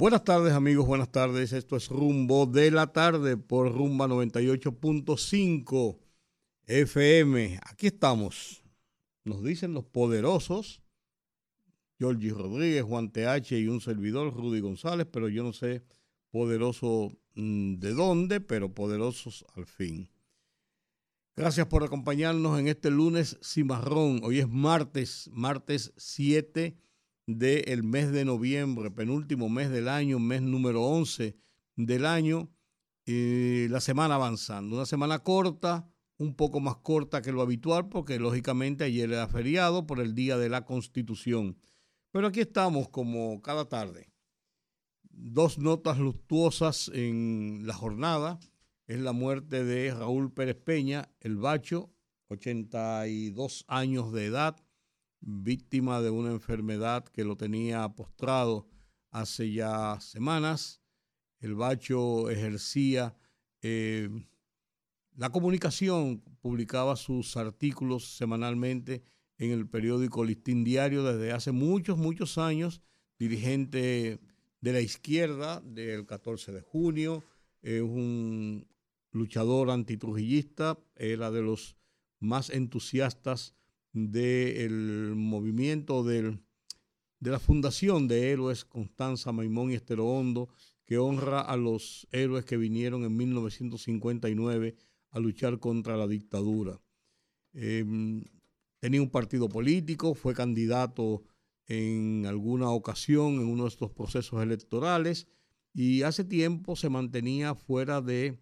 Buenas tardes amigos, buenas tardes. Esto es Rumbo de la tarde por Rumba 98.5 FM. Aquí estamos. Nos dicen los poderosos, Georgie Rodríguez, Juan TH y un servidor, Rudy González, pero yo no sé poderoso mm, de dónde, pero poderosos al fin. Gracias por acompañarnos en este lunes cimarrón. Hoy es martes, martes 7 del mes de noviembre, penúltimo mes del año, mes número 11 del año, y la semana avanzando. Una semana corta, un poco más corta que lo habitual, porque lógicamente ayer era feriado por el Día de la Constitución. Pero aquí estamos como cada tarde. Dos notas luctuosas en la jornada. Es la muerte de Raúl Pérez Peña, el Bacho, 82 años de edad víctima de una enfermedad que lo tenía postrado hace ya semanas. El Bacho ejercía eh, la comunicación, publicaba sus artículos semanalmente en el periódico Listín Diario desde hace muchos, muchos años, dirigente de la izquierda del 14 de junio, es un luchador antitrujillista, era de los más entusiastas del movimiento de la Fundación de Héroes Constanza Maimón y Estero Hondo, que honra a los héroes que vinieron en 1959 a luchar contra la dictadura. Em, tenía un partido político, fue candidato en alguna ocasión en uno de estos procesos electorales y hace tiempo se mantenía fuera de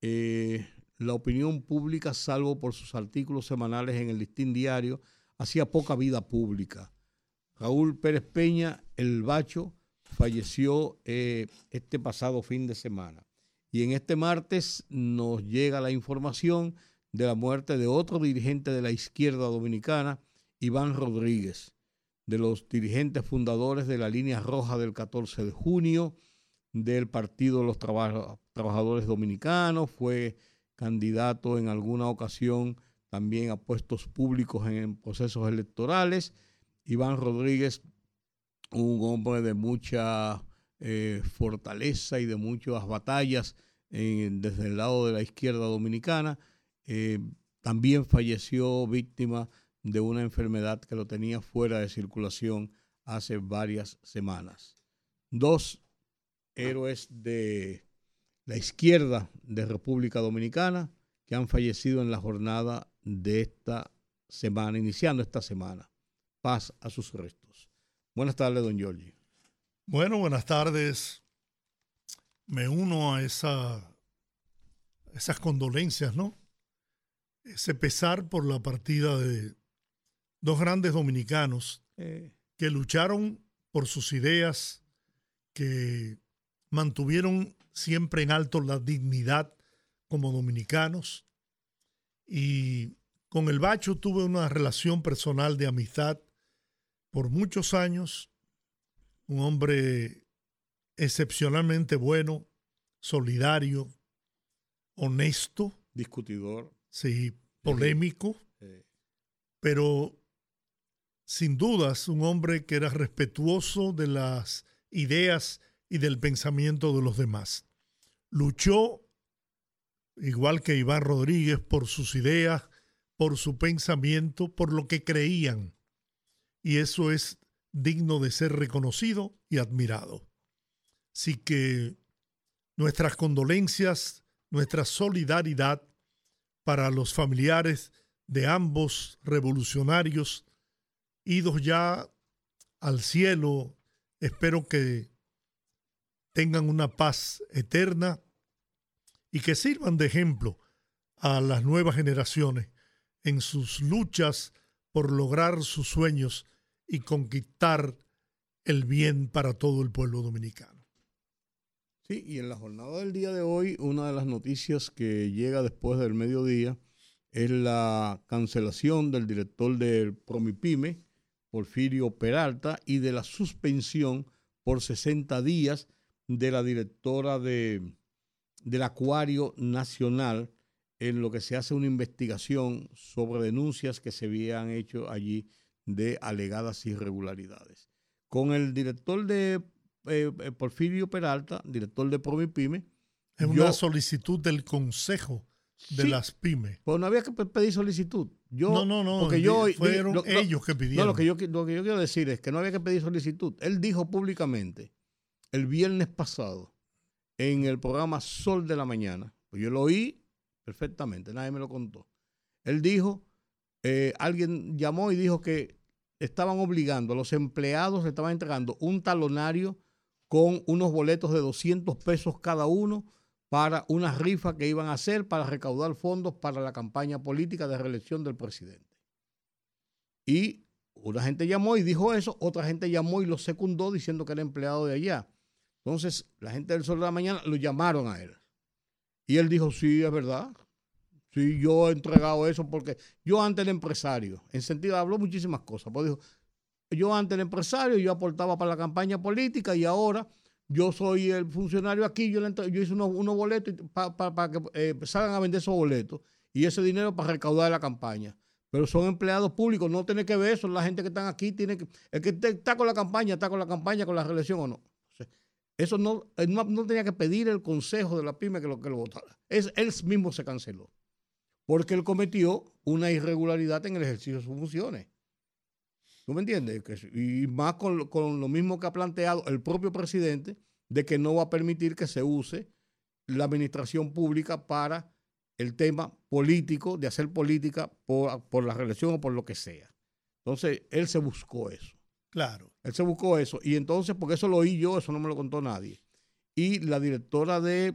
eh, la opinión pública, salvo por sus artículos semanales en el Listín Diario, hacía poca vida pública. Raúl Pérez Peña, el Bacho, falleció eh, este pasado fin de semana. Y en este martes nos llega la información de la muerte de otro dirigente de la izquierda dominicana, Iván Rodríguez, de los dirigentes fundadores de la línea roja del 14 de junio, del Partido de los Trabajadores Dominicanos, fue candidato en alguna ocasión también a puestos públicos en procesos electorales. Iván Rodríguez, un hombre de mucha eh, fortaleza y de muchas batallas desde el lado de la izquierda dominicana, eh, también falleció víctima de una enfermedad que lo tenía fuera de circulación hace varias semanas. Dos héroes de la izquierda de República Dominicana que han fallecido en la jornada de esta semana, iniciando esta semana. Paz a sus restos. Buenas tardes, don Giorgi. Bueno, buenas tardes. Me uno a esa, esas condolencias, ¿no? Ese pesar por la partida de dos grandes dominicanos eh. que lucharon por sus ideas, que mantuvieron siempre en alto la dignidad como dominicanos. Y con el Bacho tuve una relación personal de amistad por muchos años. Un hombre excepcionalmente bueno, solidario, honesto. Discutidor. Sí, polémico. Pero sin dudas un hombre que era respetuoso de las ideas y del pensamiento de los demás. Luchó, igual que Iván Rodríguez, por sus ideas, por su pensamiento, por lo que creían. Y eso es digno de ser reconocido y admirado. Así que nuestras condolencias, nuestra solidaridad para los familiares de ambos revolucionarios, idos ya al cielo, espero que tengan una paz eterna y que sirvan de ejemplo a las nuevas generaciones en sus luchas por lograr sus sueños y conquistar el bien para todo el pueblo dominicano. Sí, y en la jornada del día de hoy, una de las noticias que llega después del mediodía es la cancelación del director del Promipime, Porfirio Peralta, y de la suspensión por 60 días de la directora de, del Acuario Nacional, en lo que se hace una investigación sobre denuncias que se habían hecho allí de alegadas irregularidades. Con el director de eh, eh, Porfirio Peralta, director de Promipime. Es una solicitud del Consejo de las pymes. Pues no había que pedir solicitud. Yo, no, no, no. Porque yo, fueron ellos que pidieron. No, lo que, yo, lo que yo quiero decir es que no había que pedir solicitud. Él dijo públicamente el viernes pasado en el programa Sol de la Mañana, pues yo lo oí perfectamente, nadie me lo contó. Él dijo, eh, alguien llamó y dijo que estaban obligando a los empleados, le estaban entregando un talonario con unos boletos de 200 pesos cada uno para una rifa que iban a hacer para recaudar fondos para la campaña política de reelección del presidente. Y una gente llamó y dijo eso, otra gente llamó y lo secundó diciendo que era empleado de allá. Entonces, la gente del Sol de la Mañana lo llamaron a él. Y él dijo, sí, es verdad. Sí, yo he entregado eso porque yo antes era empresario, en sentido, habló muchísimas cosas. Pues dijo, yo antes era empresario, yo aportaba para la campaña política y ahora yo soy el funcionario aquí, yo, yo hice unos, boletos para que eh, salgan a vender esos boletos y ese dinero para recaudar la campaña. Pero son empleados públicos, no tiene que ver eso, la gente que están aquí tiene que, el que está con la campaña, está con la campaña, con la reelección o no. Eso no, no, tenía que pedir el consejo de la pyme que lo, que lo votara. Es, él mismo se canceló. Porque él cometió una irregularidad en el ejercicio de sus funciones. ¿Tú me entiendes? Y más con, lo mismo que ha planteado el propio presidente, de que no va a permitir que se use la administración pública para el tema político, de hacer política por, por la reelección o por lo que sea. Entonces, él se buscó eso. Claro. Él se buscó eso. Y entonces, porque eso lo oí yo, eso no me lo contó nadie. Y la directora de,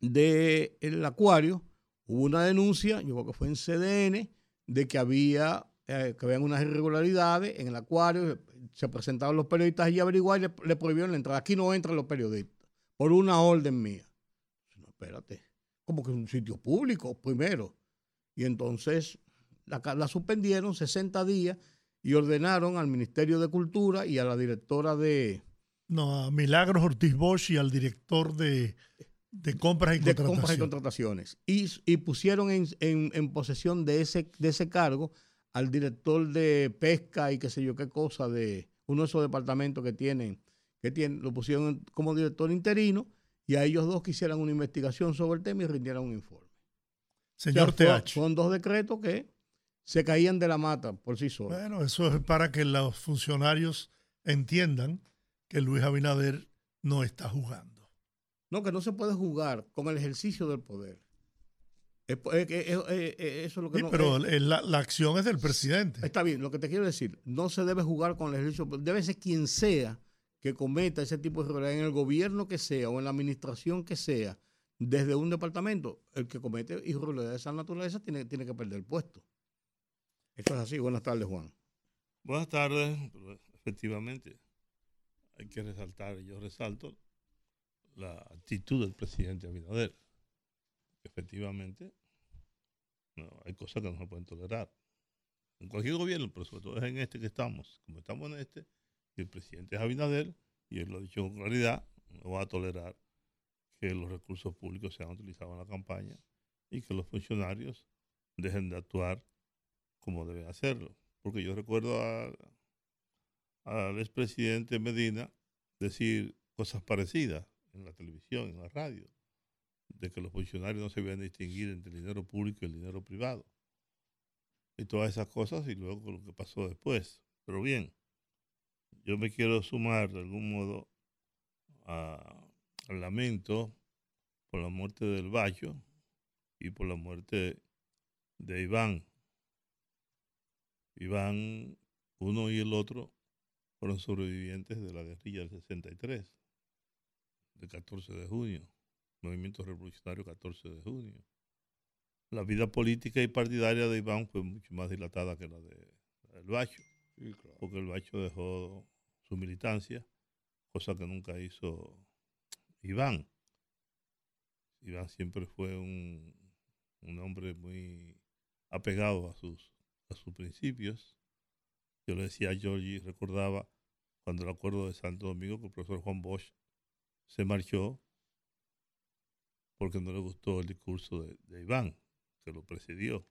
de el acuario, hubo una denuncia, yo creo que fue en CDN, de que había eh, que unas irregularidades en el acuario, se presentaban los periodistas y averiguar y le, prohibieron la entrada. Aquí no entran los periodistas, por una orden mía. No, espérate, como que es un sitio público, primero. Y entonces la, la suspendieron 60 días y ordenaron al Ministerio de Cultura y a la directora de... No, a Milagros Ortiz Bosch y al director de, de compras y de compras y contrataciones. Y, y pusieron en, en, en, posesión de ese, de ese cargo al director de pesca y qué sé yo qué cosa de uno de esos departamentos que tienen, que tienen, lo pusieron como director interino y a ellos dos quisieran una investigación sobre el tema y rindieran un informe. Señor TH. Son dos decretos que se caían de la mata por sí solos. Bueno, eso es para que los funcionarios entiendan que Luis Abinader no está jugando. No, que no se puede jugar con el ejercicio del poder. eso es lo que sí, pero la, la, acción es del presidente. Está bien, lo que te quiero decir, no se debe jugar con el ejercicio, debe ser quien sea que cometa ese tipo de irregularidad en el gobierno que sea o en la administración que sea, desde un departamento, el que comete irregularidades de esa naturaleza tiene, tiene que perder el puesto. Eso es así. Buenas tardes, Juan. Buenas tardes. Efectivamente, hay que resaltar, yo resalto la actitud del presidente Abinader. Efectivamente, hay cosas que no se pueden tolerar. En cualquier gobierno, pero sobre todo es en este que estamos. Como estamos en este, y el presidente es Abinader, y él lo ha dicho con claridad, no va a tolerar que los recursos públicos sean utilizados en la campaña y que los funcionarios dejen de actuar como deben hacerlo. Porque yo recuerdo al expresidente Medina decir cosas parecidas en la televisión, en la radio, de que los funcionarios no se deben distinguir entre el dinero público y el dinero privado. Y todas esas cosas y luego lo que pasó después. Pero bien, yo me quiero sumar de algún modo al lamento por la muerte del Bacho y por la muerte de Iván, Iván, uno y el otro, fueron sobrevivientes de la guerrilla del 63, del 14 de junio, movimiento revolucionario 14 de junio. La vida política y partidaria de Iván fue mucho más dilatada que la de el Bacho, porque el Bacho dejó su militancia, cosa que nunca hizo Iván. Iván siempre fue un, un hombre muy apegado a sus, a sus principios. Yo le decía a Georgie, recordaba cuando el acuerdo de Santo Domingo con el profesor Juan Bosch se marchó porque no le gustó el discurso de, Iván, que lo precedió.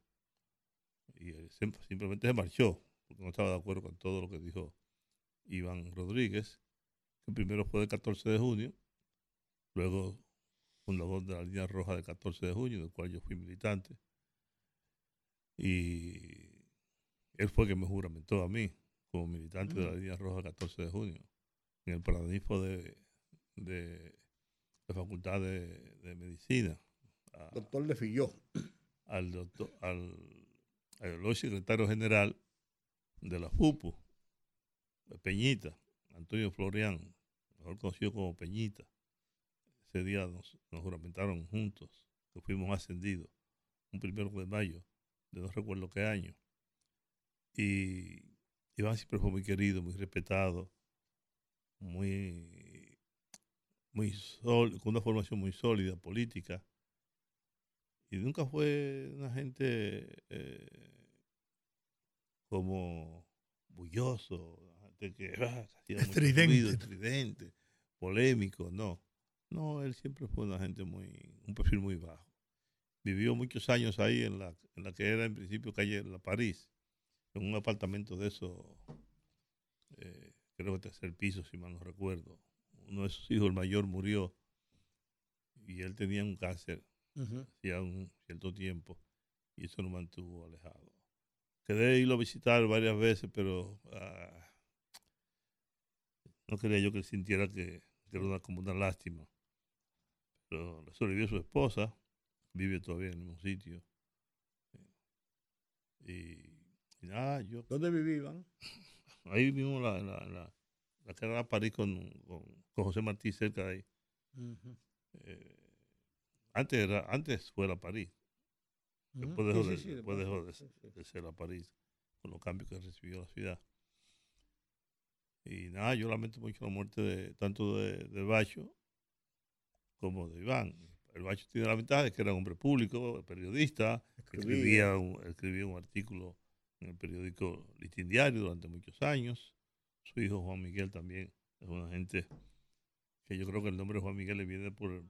Y él simplemente se marchó, porque no estaba de acuerdo con todo lo que dijo Iván Rodríguez, que primero fue el 14 de junio, luego fundador de la línea roja del 14 de junio, del cual yo fui militante. Y él fue que me juramentó a mí como militante de la mm. línea roja del 14 de junio, en el paradigma de, de la Facultad de, Medicina. doctor de Filló. Al doctor, al, al secretario general de la FUPU, Peñita, Antonio Florian, mejor conocido como Peñita. Ese día nos, juramentaron juntos, que fuimos ascendidos, un primero de mayo, de no recuerdo qué año. Y Iván siempre fue muy querido, muy respetado, muy muy con una formación muy sólida política. Y nunca fue una gente eh, como bulloso, que ah, estridente. estridente, polémico, no. No, él siempre fue una gente muy, un perfil muy bajo. Vivió muchos años ahí en la, en la que era en principio calle La París, en un apartamento de eso, eh, creo que tercer piso, si mal no recuerdo, uno de sus hijos, el mayor, murió y él tenía un cáncer hacía un cierto tiempo y eso lo mantuvo alejado. Quedé irlo a visitar varias veces, pero ah, no quería yo que él sintiera que, era una, como una lástima. Pero le sobrevivió su esposa, vive todavía en el mismo sitio. Y, nada, yo... ¿Dónde vivían? Ahí mismo la, la, la que era París con, con, José Martí cerca de ahí. Eh, antes, era, antes fue la París. Después dejó, de, ser la París con los cambios que recibió la ciudad. Y nada, yo lamento mucho la muerte de tanto de, de Bacho como de Iván. El Bacho tiene la ventaja de que era un hombre público, periodista, escribía, un, escribía un artículo en el periódico Listín Diario durante muchos años su hijo Juan Miguel también es una gente que yo creo que el nombre de Juan Miguel le viene por,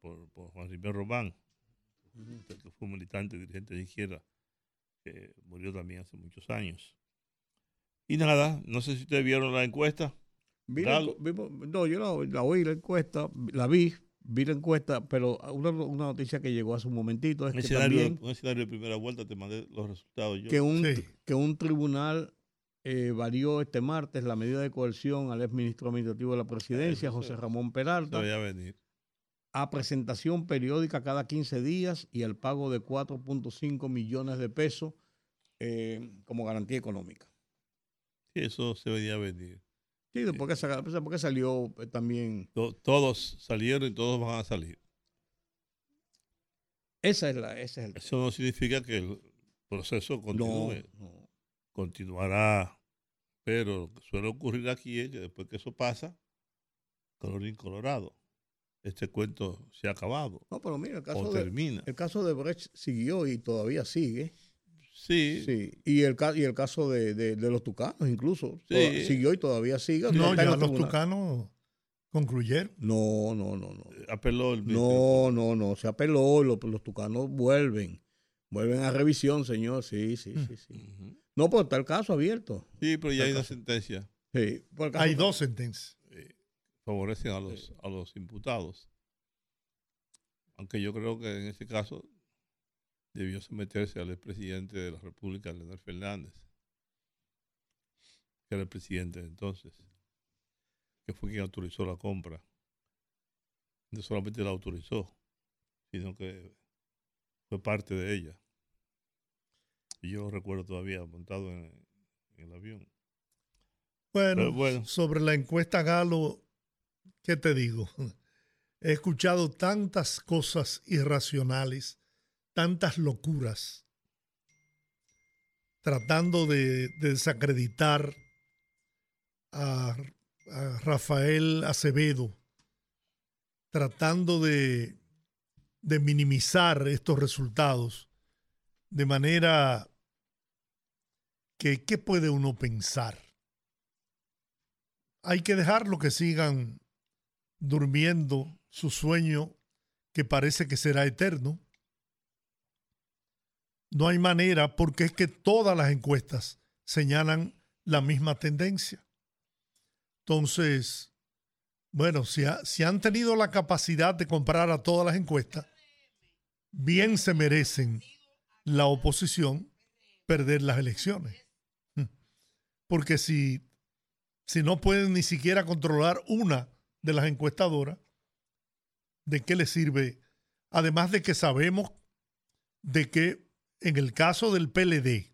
Juan Rivero Román, que fue militante, dirigente de izquierda, que murió también hace muchos años. Y nada, no sé si ustedes vieron la encuesta. no, yo la, la, oí la encuesta, la vi, vi la encuesta, pero una, noticia que llegó hace un momentito es un que escenario, también, un escenario de primera vuelta, te mandé los resultados yo. Que un, que un tribunal eh, varió este martes la medida de coerción al ex ministro administrativo de la presidencia, José Ramón Peralta, a presentación periódica cada 15 días y al pago de 4.5 millones de pesos eh, como garantía económica. Sí, eso se venía a venir. Sí, porque, porque salió eh, también. todos salieron y todos van a salir. Esa es la, ese es el Eso no significa que el proceso continúe. no continuará. Pero lo que suele ocurrir aquí es que después que eso pasa, colorín colorado. Este cuento se ha acabado. No, pero mira, el caso, de, termina. el caso de Brecht siguió y todavía sigue. Sí. sí. Y, el, y el caso de, los tucanos incluso. siguió y todavía sigue. No, ya los tucanos concluyeron. No, no, no, no. Apeló el No, no, no. Se apeló. Los, los tucanos vuelven. Vuelven a revisión, señor. Sí, sí, sí, sí. No, pues está el caso abierto. Sí, pero ya hay una sentencia. Sí, hay dos sentencias. favorecen a los, a los imputados. Aunque yo creo que en ese caso debió someterse al expresidente de la República, Leonel Fernández, que era el presidente entonces, que fue quien autorizó la compra. No solamente la autorizó, sino que fue parte de ella. Yo recuerdo todavía montado en, el avión. Bueno, sobre la encuesta Galo, ¿qué te digo? He escuchado tantas cosas irracionales, tantas locuras, tratando de, desacreditar a, Rafael Acevedo tratando de, de minimizar estos resultados de manera que, ¿qué puede uno pensar? Hay que dejarlo que sigan durmiendo su sueño que parece que será eterno. No hay manera porque es que todas las encuestas señalan la misma tendencia. Entonces, bueno, si, si han tenido la capacidad de comprar a todas las encuestas, bien se merecen la oposición perder las elecciones. Porque si, si no pueden ni siquiera controlar una de las encuestadoras, ¿de qué les sirve? Además de que sabemos de que en el caso del PLD,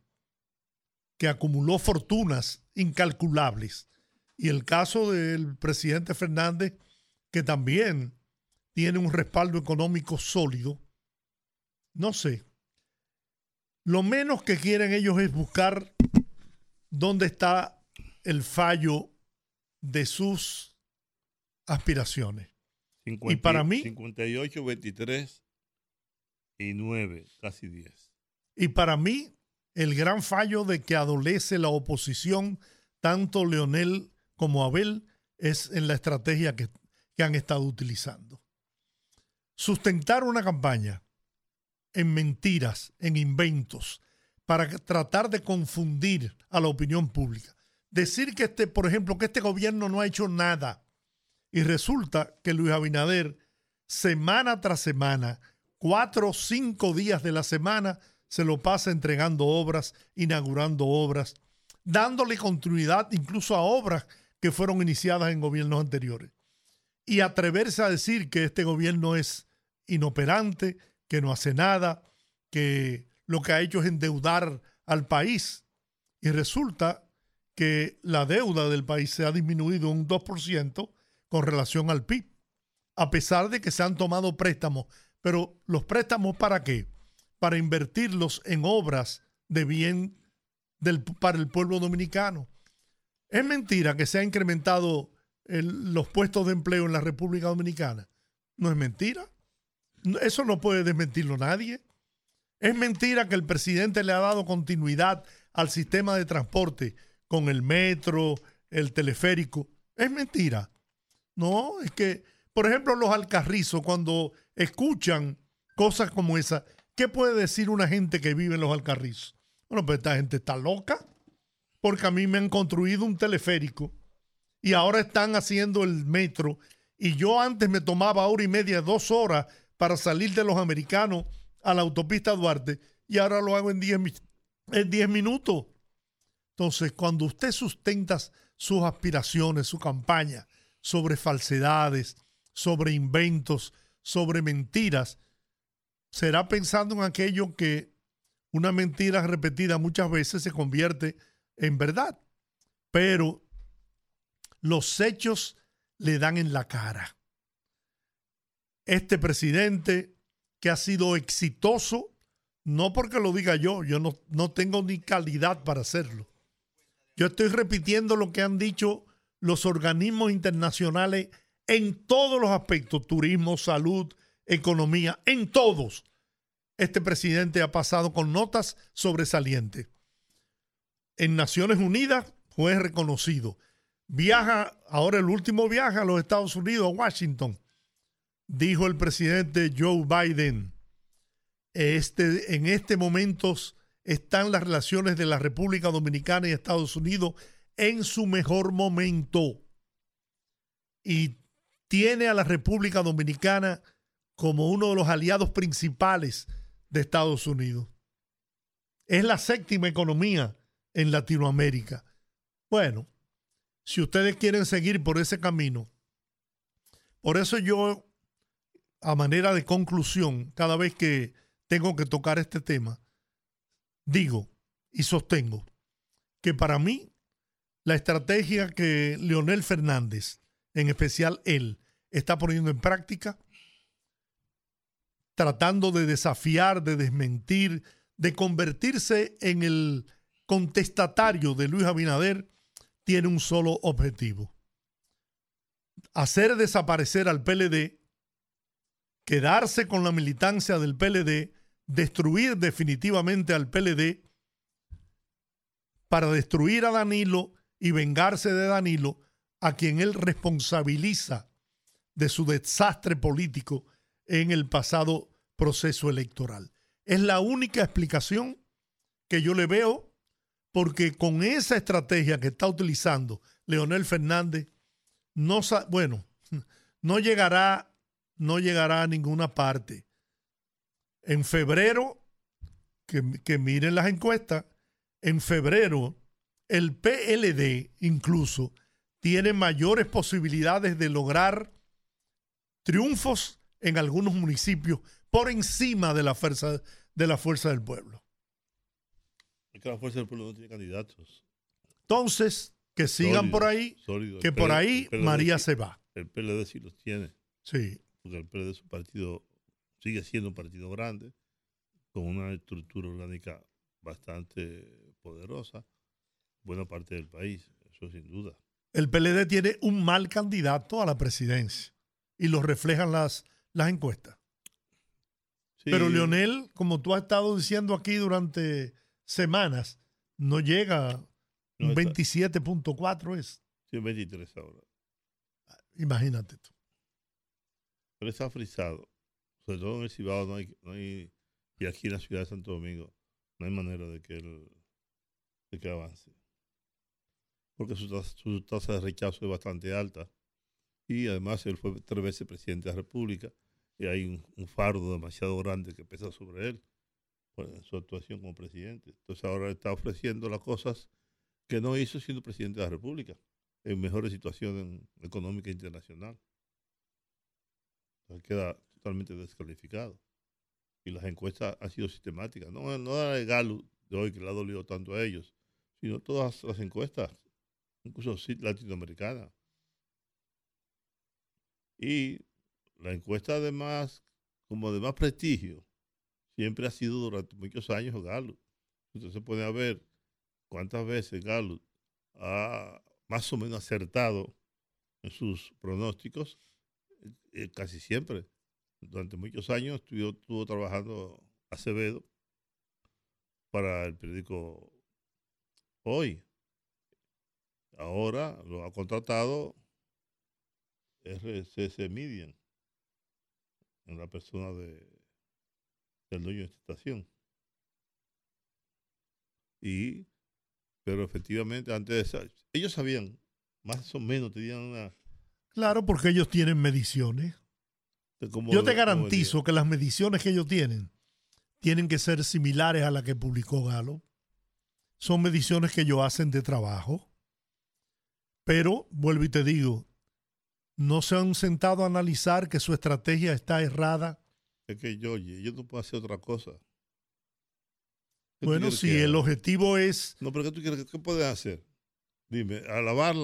que acumuló fortunas incalculables, y el caso del presidente Fernández, que también tiene un respaldo económico sólido, no sé. Lo menos que quieren ellos es buscar dónde está el fallo de sus aspiraciones. y para mí... 58, 23 y 9, casi 10. Y para mí, el gran fallo de que adolece la oposición, tanto Leonel como Abel, es en la estrategia que, que han estado utilizando. Sustentar una campaña en mentiras, en inventos, para tratar de confundir a la opinión pública. Decir que este, por ejemplo, que este gobierno no ha hecho nada y resulta que Luis Abinader, semana tras semana, cuatro o cinco días de la semana, se lo pasa entregando obras, inaugurando obras, dándole continuidad incluso a obras que fueron iniciadas en gobiernos anteriores. Y atreverse a decir que este gobierno es inoperante, que no hace nada, que lo que ha hecho es endeudar al país. Y resulta que la deuda del país se ha disminuido un 2% con relación al PIB, a pesar de que se han tomado préstamos. Pero los préstamos para qué? Para invertirlos en obras de bien para el pueblo dominicano. Es mentira que se ha incrementado los puestos de empleo en la República Dominicana. No es mentira. Eso no puede desmentirlo nadie. Es mentira que el presidente le ha dado continuidad al sistema de transporte con el metro, el teleférico. Es mentira. No, es que, por ejemplo, los alcarrizos, cuando escuchan cosas como esa, ¿qué puede decir una gente que vive en los alcarrizos? Bueno, pues esta gente está loca, porque a mí me han construido un teleférico y ahora están haciendo el metro y yo antes me tomaba hora y media, dos horas para salir de los americanos a la autopista Duarte y ahora lo hago en 10 en minutos. Entonces, cuando usted sustenta sus aspiraciones, su campaña sobre falsedades, sobre inventos, sobre mentiras, será pensando en aquello que una mentira repetida muchas veces se convierte en verdad. Pero los hechos le dan en la cara este presidente que ha sido exitoso, no porque lo diga yo, yo no, no tengo ni calidad para hacerlo. Yo estoy repitiendo lo que han dicho los organismos internacionales en todos los aspectos, turismo, salud, economía, en todos. Este presidente ha pasado con notas sobresalientes. En Naciones Unidas fue reconocido. Viaja, ahora el último viaje a los Estados Unidos, a Washington dijo el presidente Joe Biden, este, en este momento están las relaciones de la República Dominicana y Estados Unidos en su mejor momento. Y tiene a la República Dominicana como uno de los aliados principales de Estados Unidos. Es la séptima economía en Latinoamérica. Bueno, si ustedes quieren seguir por ese camino, por eso yo a manera de conclusión, cada vez que tengo que tocar este tema, digo y sostengo que para mí la estrategia que Leonel Fernández, en especial él, está poniendo en práctica, tratando de desafiar, de desmentir, de convertirse en el contestatario de Luis Abinader, tiene un solo objetivo. Hacer desaparecer al PLD quedarse con la militancia del PLD, destruir definitivamente al PLD para destruir a Danilo y vengarse de Danilo, a quien él responsabiliza de su desastre político en el pasado proceso electoral. Es la única explicación que yo le veo, porque con esa estrategia que está utilizando Leonel Fernández, no, bueno, no llegará, no llegará a ninguna parte. En febrero, que, que miren las encuestas, en febrero el PLD incluso tiene mayores posibilidades de lograr triunfos en algunos municipios por encima de la fuerza, de la fuerza del pueblo. Es que la fuerza del pueblo no tiene candidatos. Entonces, que sigan por ahí, que por ahí María se va. El PLD sí los tiene. Sí. Porque el PLD es un partido, sigue siendo un partido grande, con una estructura orgánica bastante poderosa, buena parte del país, eso sin duda. El PLD tiene un mal candidato a la presidencia y lo reflejan las, las encuestas. Pero Leonel, como tú has estado diciendo aquí durante semanas, no llega un 27.4 es. Sí, 23 ahora. Imagínate tú. Pero está frisado. Sobre todo en el Cibao no hay, no hay, y aquí en la ciudad de Santo Domingo no hay manera de que él de que avance. Porque su tasa, su tasa de rechazo es bastante alta. Y además él fue tres veces presidente de la República y hay un, fardo demasiado grande que pesa sobre él por su actuación como presidente. Entonces ahora está ofreciendo las cosas que no hizo siendo presidente de la República, en mejores situaciones económica internacional. Entonces queda totalmente descalificado. Y las encuestas han sido sistemáticas. No, no la de Galo de hoy que le ha dolido tanto a ellos, sino todas las encuestas, incluso latinoamericanas. Y la encuesta de más, como de más prestigio, siempre ha sido durante muchos años Gallup. Usted se puede ver cuántas veces Gallup ha más o menos acertado en sus pronósticos, eh, casi siempre. Durante muchos años estuvo, estuvo trabajando Acevedo para el periódico Hoy. Ahora lo ha contratado RCC Media en la persona de, del dueño de esta estación. Y, pero efectivamente, antes de eso, ellos sabían, más o menos tenían una... Claro, porque ellos tienen mediciones. Yo te garantizo que las mediciones que ellos tienen tienen que ser similares a las que publicó Galo. Son mediciones que ellos hacen de trabajo. Pero, vuelvo y te digo, no se han sentado a analizar que su estrategia está errada. Es que yo, yo no puedo hacer otra cosa. Bueno, si el objetivo es... No, pero ¿qué tú quieres? ¿Qué puedes hacer? Dime, alabar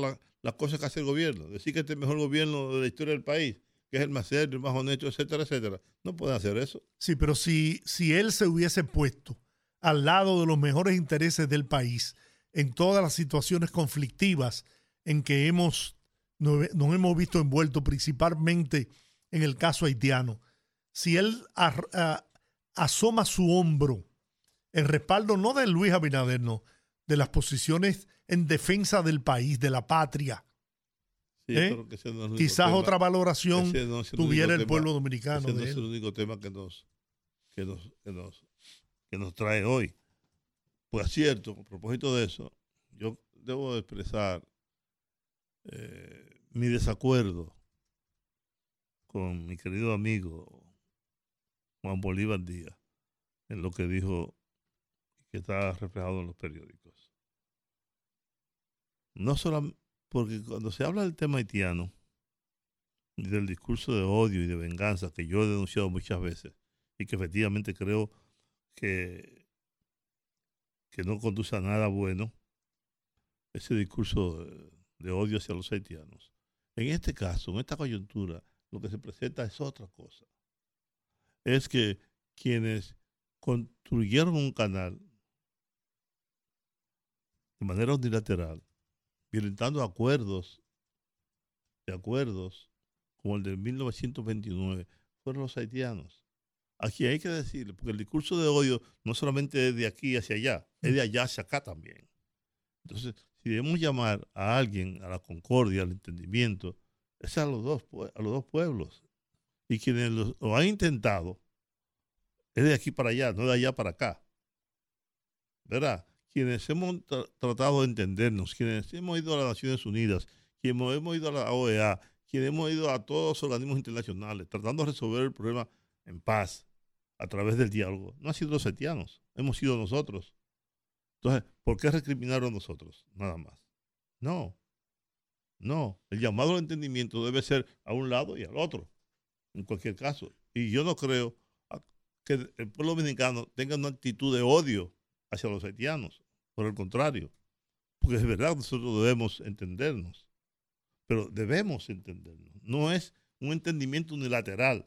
las cosas que hace el gobierno, decir que este es el mejor gobierno de la historia del país, que es el más serio, el más honesto, etcétera, etcétera. No puede hacer eso. Sí, pero si, si él se hubiese puesto al lado de los mejores intereses del país en todas las situaciones conflictivas en que hemos nos, hemos visto envueltos principalmente en el caso haitiano, si él asoma su hombro en respaldo no de Luis Abinader, no, de las posiciones en defensa del país, de la patria. ¿eh? Quizás otra valoración tuviera el pueblo dominicano. Ese no es el único tema que nos, que nos, que nos, que nos trae hoy. Pues cierto, a propósito de eso, yo debo expresar eh, mi desacuerdo con mi querido amigo Juan Bolívar Díaz en lo que dijo que está reflejado en los periódicos. No solo porque cuando se habla del tema haitiano y del discurso de odio y de venganza que yo he denunciado muchas veces y que efectivamente creo que, que no conduce a nada bueno, ese discurso de odio hacia los haitianos. En este caso, en esta coyuntura, lo que se presenta es otra cosa. Es que quienes construyeron un canal de manera unilateral, violentando acuerdos, de acuerdos como el de 1929, fueron los haitianos. Aquí hay que decirle, porque el discurso de odio no solamente es de aquí hacia allá, es de allá hacia acá también. Entonces, si debemos llamar a alguien a la concordia, al entendimiento, es a los dos, a los dos pueblos. Y quienes lo, han intentado, es de aquí para allá, no de allá para acá. ¿Verdad? Quienes hemos tratado de entendernos, quienes hemos ido a las Naciones Unidas, quienes hemos ido a la OEA, quienes hemos ido a todos los organismos internacionales, tratando de resolver el problema en paz, a través del diálogo, no han sido los haitianos, hemos sido nosotros. Entonces, ¿por qué recriminaron nosotros? Nada más. No, no, el llamado al entendimiento debe ser a un lado y al otro, en cualquier caso. Y yo no creo que el pueblo dominicano tenga una actitud de odio hacia los haitianos, por el contrario, porque es verdad, nosotros debemos entendernos, pero debemos entendernos, no es un entendimiento unilateral.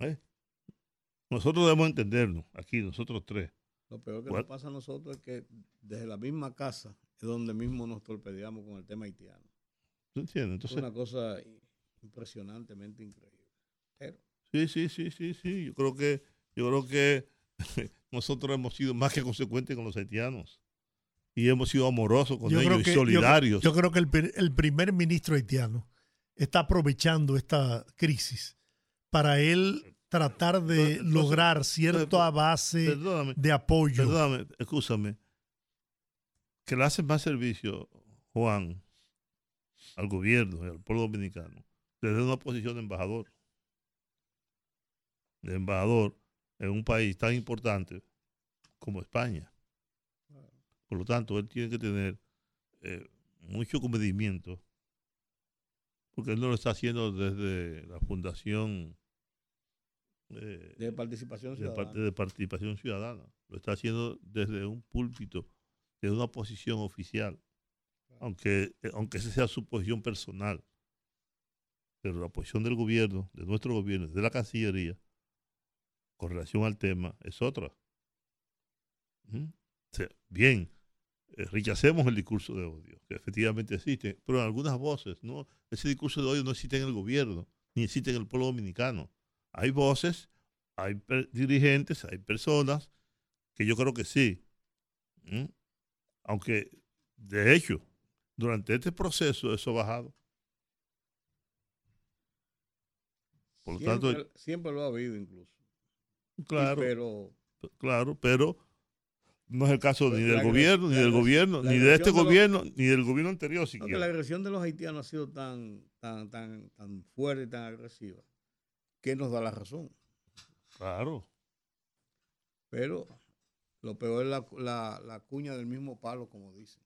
¿eh? Nosotros debemos entendernos, aquí, nosotros tres. Lo peor que nos pasa a nosotros es que desde la misma casa es donde mismo nos torpedeamos con el tema haitiano. entiendes? es una cosa impresionantemente increíble. Sí, sí, sí, sí, sí. Yo creo que, yo creo que nosotros hemos sido más que consecuentes con los haitianos. Y hemos sido amorosos con ellos y solidarios. Yo, creo que el, el primer ministro haitiano está aprovechando esta crisis para él tratar de lograr cierta base de apoyo. Perdóname, escúchame que le hace más servicio, Juan, al gobierno y al pueblo dominicano, desde una posición de embajador. De embajador en un país tan importante como España. Por lo tanto, él tiene que tener eh, mucho comedimiento, porque él no lo está haciendo desde la Fundación eh, de Participación Ciudadana. de Participación Ciudadana. Lo está haciendo desde un púlpito de una posición oficial, aunque, eh, aunque esa sea su posición personal. Pero la posición del gobierno, de nuestro gobierno, de la Cancillería, con relación al tema, es otra. bien, eh, rechacemos el discurso de odio, que efectivamente existe, pero en algunas voces, ¿no? Ese discurso de odio no existe en el gobierno, ni existe en el pueblo dominicano. Hay voces, hay dirigentes, hay personas que yo creo que sí. Aunque, de hecho, durante este proceso eso ha bajado. Por lo siempre, tanto, siempre lo ha habido incluso. Claro, pero, claro, pero no es el caso ni del gobierno, ni del gobierno, ni de este gobierno, ni del gobierno anterior siquiera. la agresión de los haitianos ha sido tan, tan, tan, tan fuerte y tan agresiva que nos da la razón. Claro. Pero lo peor es la, la, cuña del mismo palo, como dicen.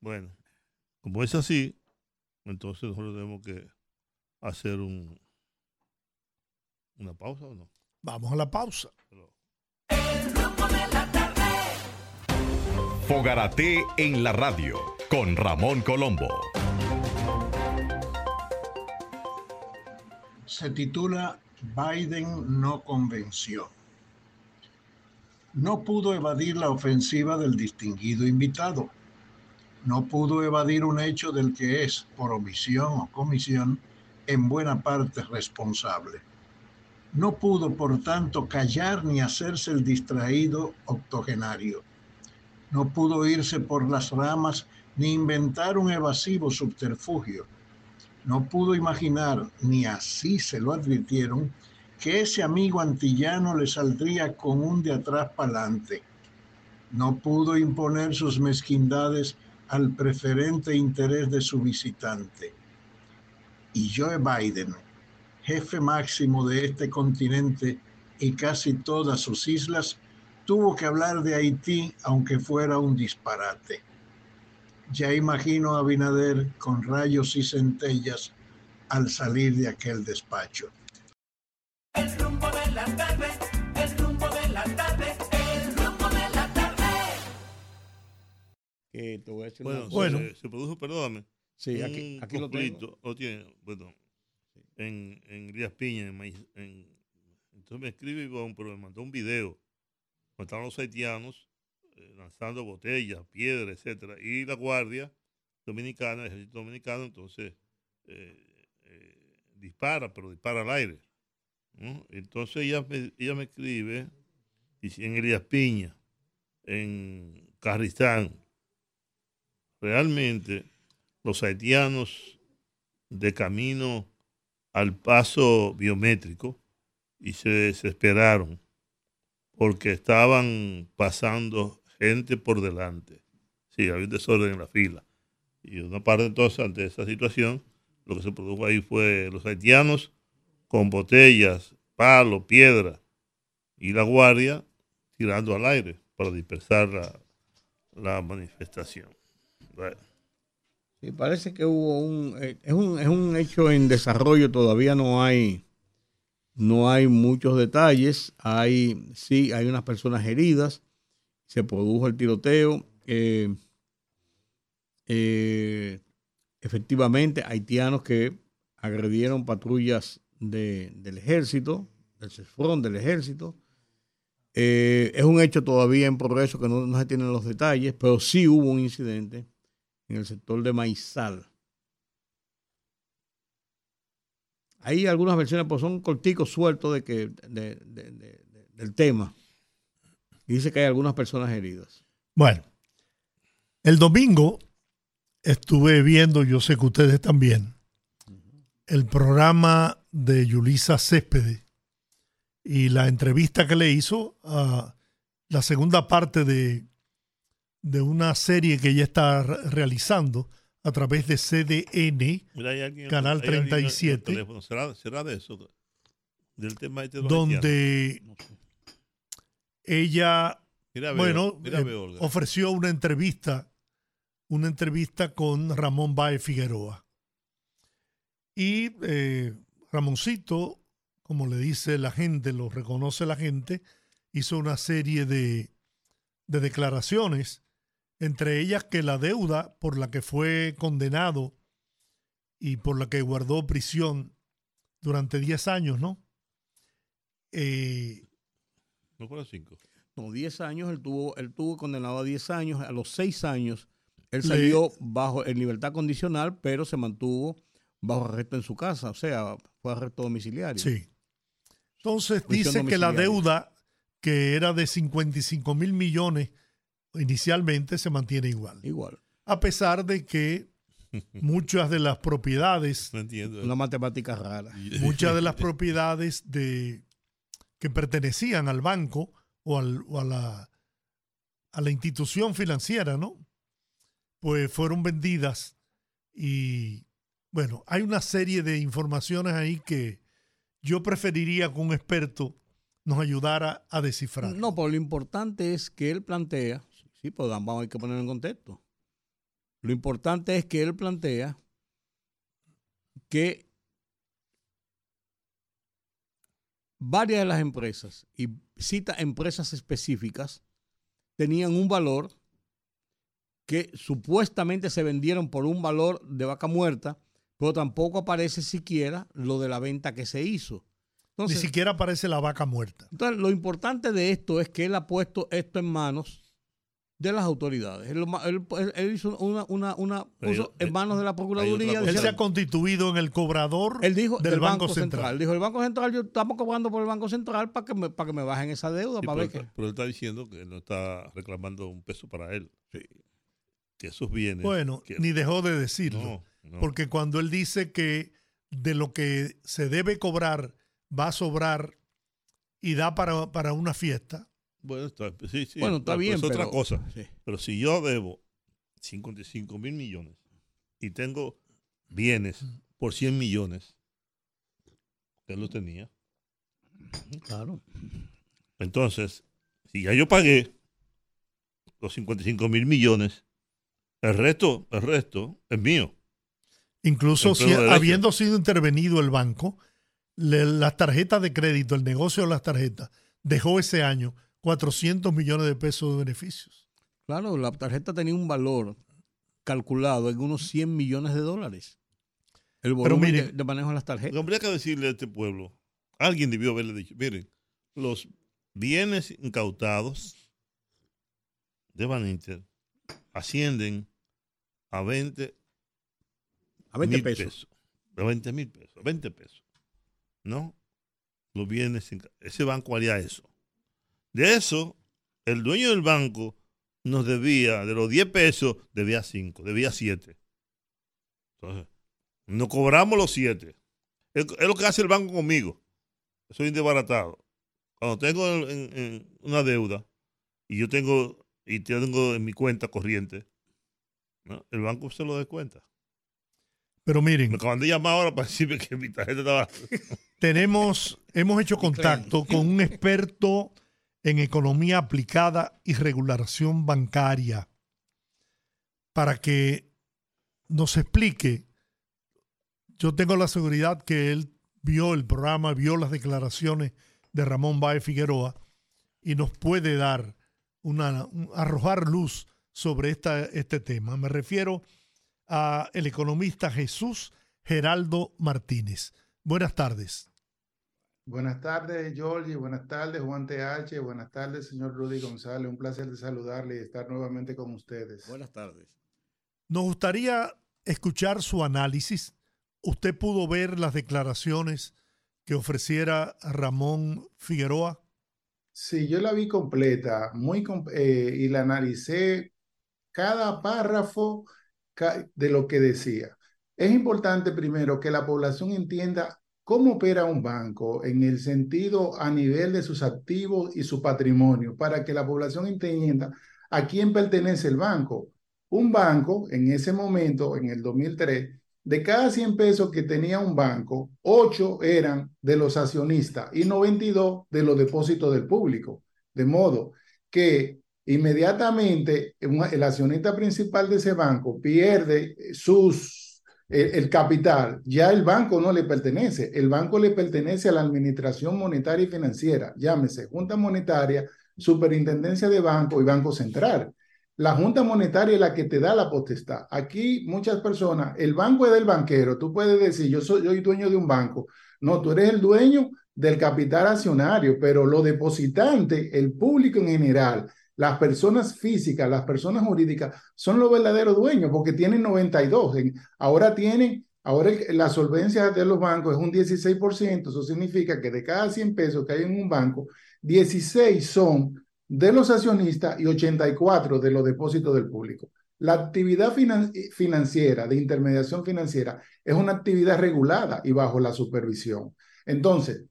Bueno, como es así, entonces nosotros tenemos que hacer un una pausa o no. Vamos a la pausa. Fogarate en la radio con Ramón Colombo. Se titula Biden no convenció no pudo evadir la ofensiva del distinguido invitado. No pudo evadir un hecho del que es, por omisión o comisión, en buena parte responsable. No pudo, por tanto, callar ni hacerse el distraído octogenario. No pudo irse por las ramas ni inventar un evasivo subterfugio. No pudo imaginar, ni así se lo advirtieron, que ese amigo antillano le saldría con un de atrás para adelante. No pudo imponer sus mezquindades al preferente interés de su visitante. Y Joe Biden, jefe máximo de este continente y casi todas sus islas, tuvo que hablar de Haití aunque fuera un disparate. Ya imagino a Binader con rayos y centellas al salir de aquel despacho. El rumbo de la tarde, el rumbo de la tarde, el rumbo de la tarde. Que te voy a decir bueno, bueno. Se, se, produjo, perdóname. Sí, aquí, aquí lo tengo. Lo tiene, bueno, en, en Elías Piña, en, en, entonces me escribe Ivonne, pero me mandó un video donde estaban los haitianos lanzando botellas, piedras, etcétera, y la guardia dominicana, el ejército dominicano, entonces eh, eh, dispara, pero dispara al aire Entonces ella me, ella me escribe en Elías Piña, en Carristán. Realmente los haitianos de camino al paso biométrico y se desesperaron porque estaban pasando gente por delante. Sí, había un desorden en la fila. Y una parte entonces, ante esa situación, lo que se produjo ahí fue los haitianos con botellas, palo, piedra y la guardia tirando al aire para dispersar la, manifestación. Sí, parece que hubo un eh, es, un es un hecho en desarrollo, todavía no hay no hay muchos detalles, hay sí hay unas personas heridas, se produjo el tiroteo. Eh, eh, efectivamente, haitianos que agredieron patrullas del ejército, del CESFRON, del ejército. Eh, es un hecho todavía en progreso que no, se tienen los detalles, pero sí hubo un incidente en el sector de Maizal. Hay algunas versiones, pues son corticos sueltos de que, del tema. Y dice que hay algunas personas heridas. Bueno, el domingo estuve viendo, yo sé que ustedes también, el programa de Yulisa Céspedes y la entrevista que le hizo a la segunda parte de, de una serie que ella está realizando a través de CDN, Canal 37. ¿Será, de eso? Del tema este donde ella, bueno, eh, ofreció una entrevista una entrevista con Ramón Baez Figueroa. Y eh, Ramoncito, como le dice la gente, lo reconoce la gente, hizo una serie de, de declaraciones, entre ellas que la deuda por la que fue condenado y por la que guardó prisión durante 10 años, ¿no? Eh, no fueron 5. No, 10 años, él tuvo, él tuvo condenado a 10 años, a los 6 años él salió bajo en libertad condicional, pero se mantuvo bajo arresto en su casa, o sea, fue arresto domiciliario. Sí. Entonces dice que la deuda, que era de 55 mil millones inicialmente, se mantiene igual. Igual. A pesar de que muchas de las propiedades. No entiendo. Una matemática rara. Muchas de las propiedades de, que pertenecían al banco o, al, o a, la, a la institución financiera, ¿no? pues fueron vendidas y bueno, hay una serie de informaciones ahí que yo preferiría que un experto nos ayudara a descifrar. No, pero lo importante es que él plantea, sí, pues vamos a que ponerlo en contexto. Lo importante es que él plantea que varias de las empresas, y cita empresas específicas, tenían un valor que supuestamente se vendieron por un valor de vaca muerta, pero tampoco aparece siquiera lo de la venta que se hizo. Ni siquiera aparece la vaca muerta. Entonces, lo importante de esto es que él ha puesto esto en manos de las autoridades. Él, hizo una, una, puso en manos de la Procuraduría. Él se ha constituido en el cobrador él dijo, del, Banco, Central. Dijo, el Banco Central, yo estamos cobrando por el Banco Central para que me, para que me bajen esa deuda. para pero, ver pero él está diciendo que no está reclamando un peso para él. Sí que esos bienes. Bueno, ni dejó de decirlo. Porque cuando él dice que de lo que se debe cobrar va a sobrar y da para, para una fiesta. Bueno, está, sí, sí, bueno, está bien. Es otra cosa. Pero si yo debo 55 mil millones y tengo bienes por 100 millones, él lo tenía. Claro. Entonces, si ya yo pagué los 55 mil millones, el resto, el resto es mío. Incluso si, habiendo sido intervenido el banco, las tarjetas de crédito, el negocio de las tarjetas, dejó ese año 400 millones de pesos de beneficios. Claro, la tarjeta tenía un valor calculado en unos 100 millones de dólares. El volumen de, manejo de las tarjetas. Habría que decirle a este pueblo, alguien debió haberle dicho, miren, los bienes incautados de Van Inter ascienden a 20, a 20 pesos. A 20 mil pesos, 20 pesos. ¿No? los bienes. Ese banco haría eso. De eso, el dueño del banco nos debía, de los 10 pesos, debía 5, debía 7. Entonces, nos cobramos los 7. Es, lo que hace el banco conmigo. Soy desbaratado. Cuando tengo una deuda y yo tengo y tengo en mi cuenta corriente, el banco se lo descuenta. Pero miren. Me acaban de llamar ahora para decirme que mi tarjeta estaba. Tenemos, hemos hecho contacto con un experto en economía aplicada y regulación bancaria para que nos explique. Yo tengo la seguridad que él vio el programa, vio las declaraciones de Ramón Baez Figueroa y nos puede dar una, arrojar luz sobre esta, este tema. Me refiero a el economista Jesús Geraldo Martínez. Buenas tardes. Buenas tardes, Georgie. Buenas tardes, Juan TH. Buenas tardes, señor Rudy González. Un placer de saludarle y estar nuevamente con ustedes. Buenas tardes. Nos gustaría escuchar su análisis. ¿Usted pudo ver las declaraciones que ofreciera Ramón Figueroa? Sí, yo la vi completa, muy eh, y la analicé cada párrafo de lo que decía. Es importante primero que la población entienda cómo opera un banco en el sentido a nivel de sus activos y su patrimonio, para que la población entienda a quién pertenece el banco. Un banco, en ese momento, en el 2003, de cada 100 pesos que tenía un banco, 8 eran de los accionistas y 92 de los depósitos del público. De modo que inmediatamente el accionista principal de ese banco pierde sus el, capital, ya el banco no le pertenece, el banco le pertenece a la Administración Monetaria y Financiera, llámese Junta Monetaria, Superintendencia de Banco y Banco Central. La Junta Monetaria es la que te da la potestad. Aquí muchas personas, el banco es del banquero, tú puedes decir, yo soy, yo soy dueño de un banco. No, tú eres el dueño del capital accionario, pero lo depositante, el público en general, las personas físicas, las personas jurídicas son los verdaderos dueños porque tienen 92. Ahora tienen, ahora la solvencia de los bancos es un 16%. Eso significa que de cada 100 pesos que hay en un banco, 16 son de los accionistas y 84 de los depósitos del público. La actividad financiera, de intermediación financiera, es una actividad regulada y bajo la supervisión. Entonces,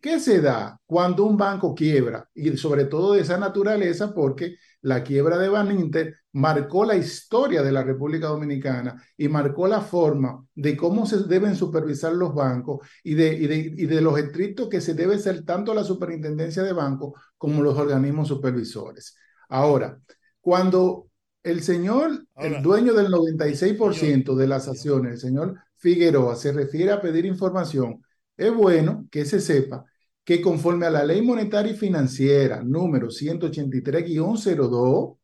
¿Qué se da cuando un banco quiebra? Y sobre todo de esa naturaleza, porque la quiebra de Baninter marcó la historia de la República Dominicana y marcó la forma de cómo se deben supervisar los bancos y de, y de, los estrictos que se debe ser tanto la superintendencia de bancos como los organismos supervisores. Ahora, cuando el señor, el dueño del 96% de las acciones, el señor Figueroa, se refiere a pedir información, es bueno que se sepa que conforme a la ley monetaria y financiera número 183-02,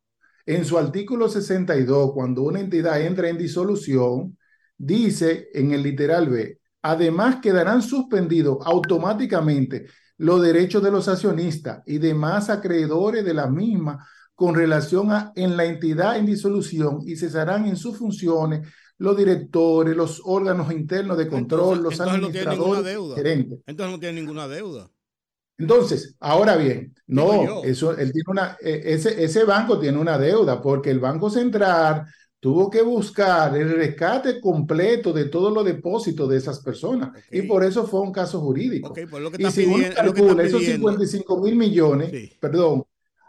en su artículo 62, cuando una entidad entra en disolución, dice en el literal B, además quedarán suspendidos automáticamente los derechos de los accionistas y demás acreedores de la misma con relación a en la entidad en disolución y cesarán en sus funciones los directores, los órganos internos de control, los administradores, no gerentes. Entonces no tiene ninguna deuda. Entonces, ahora bien, no, eso, él tiene una, e, ese, ese banco tiene una deuda porque el Banco Central tuvo que buscar el rescate completo de todos los depósitos de esas personas. Y por eso fue un caso jurídico. y si uno calcula esos 55 mil millones, perdón,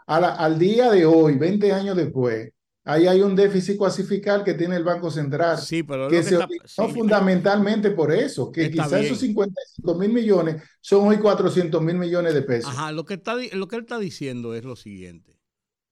al día de hoy, 20 años después, Ahí hay un déficit cuasifical que tiene el Banco Central. Sí, pero que se fundamentalmente por eso, que quizás esos 55 mil millones son hoy 400 mil millones de pesos. Ajá, lo que, está, lo que él está diciendo es lo siguiente.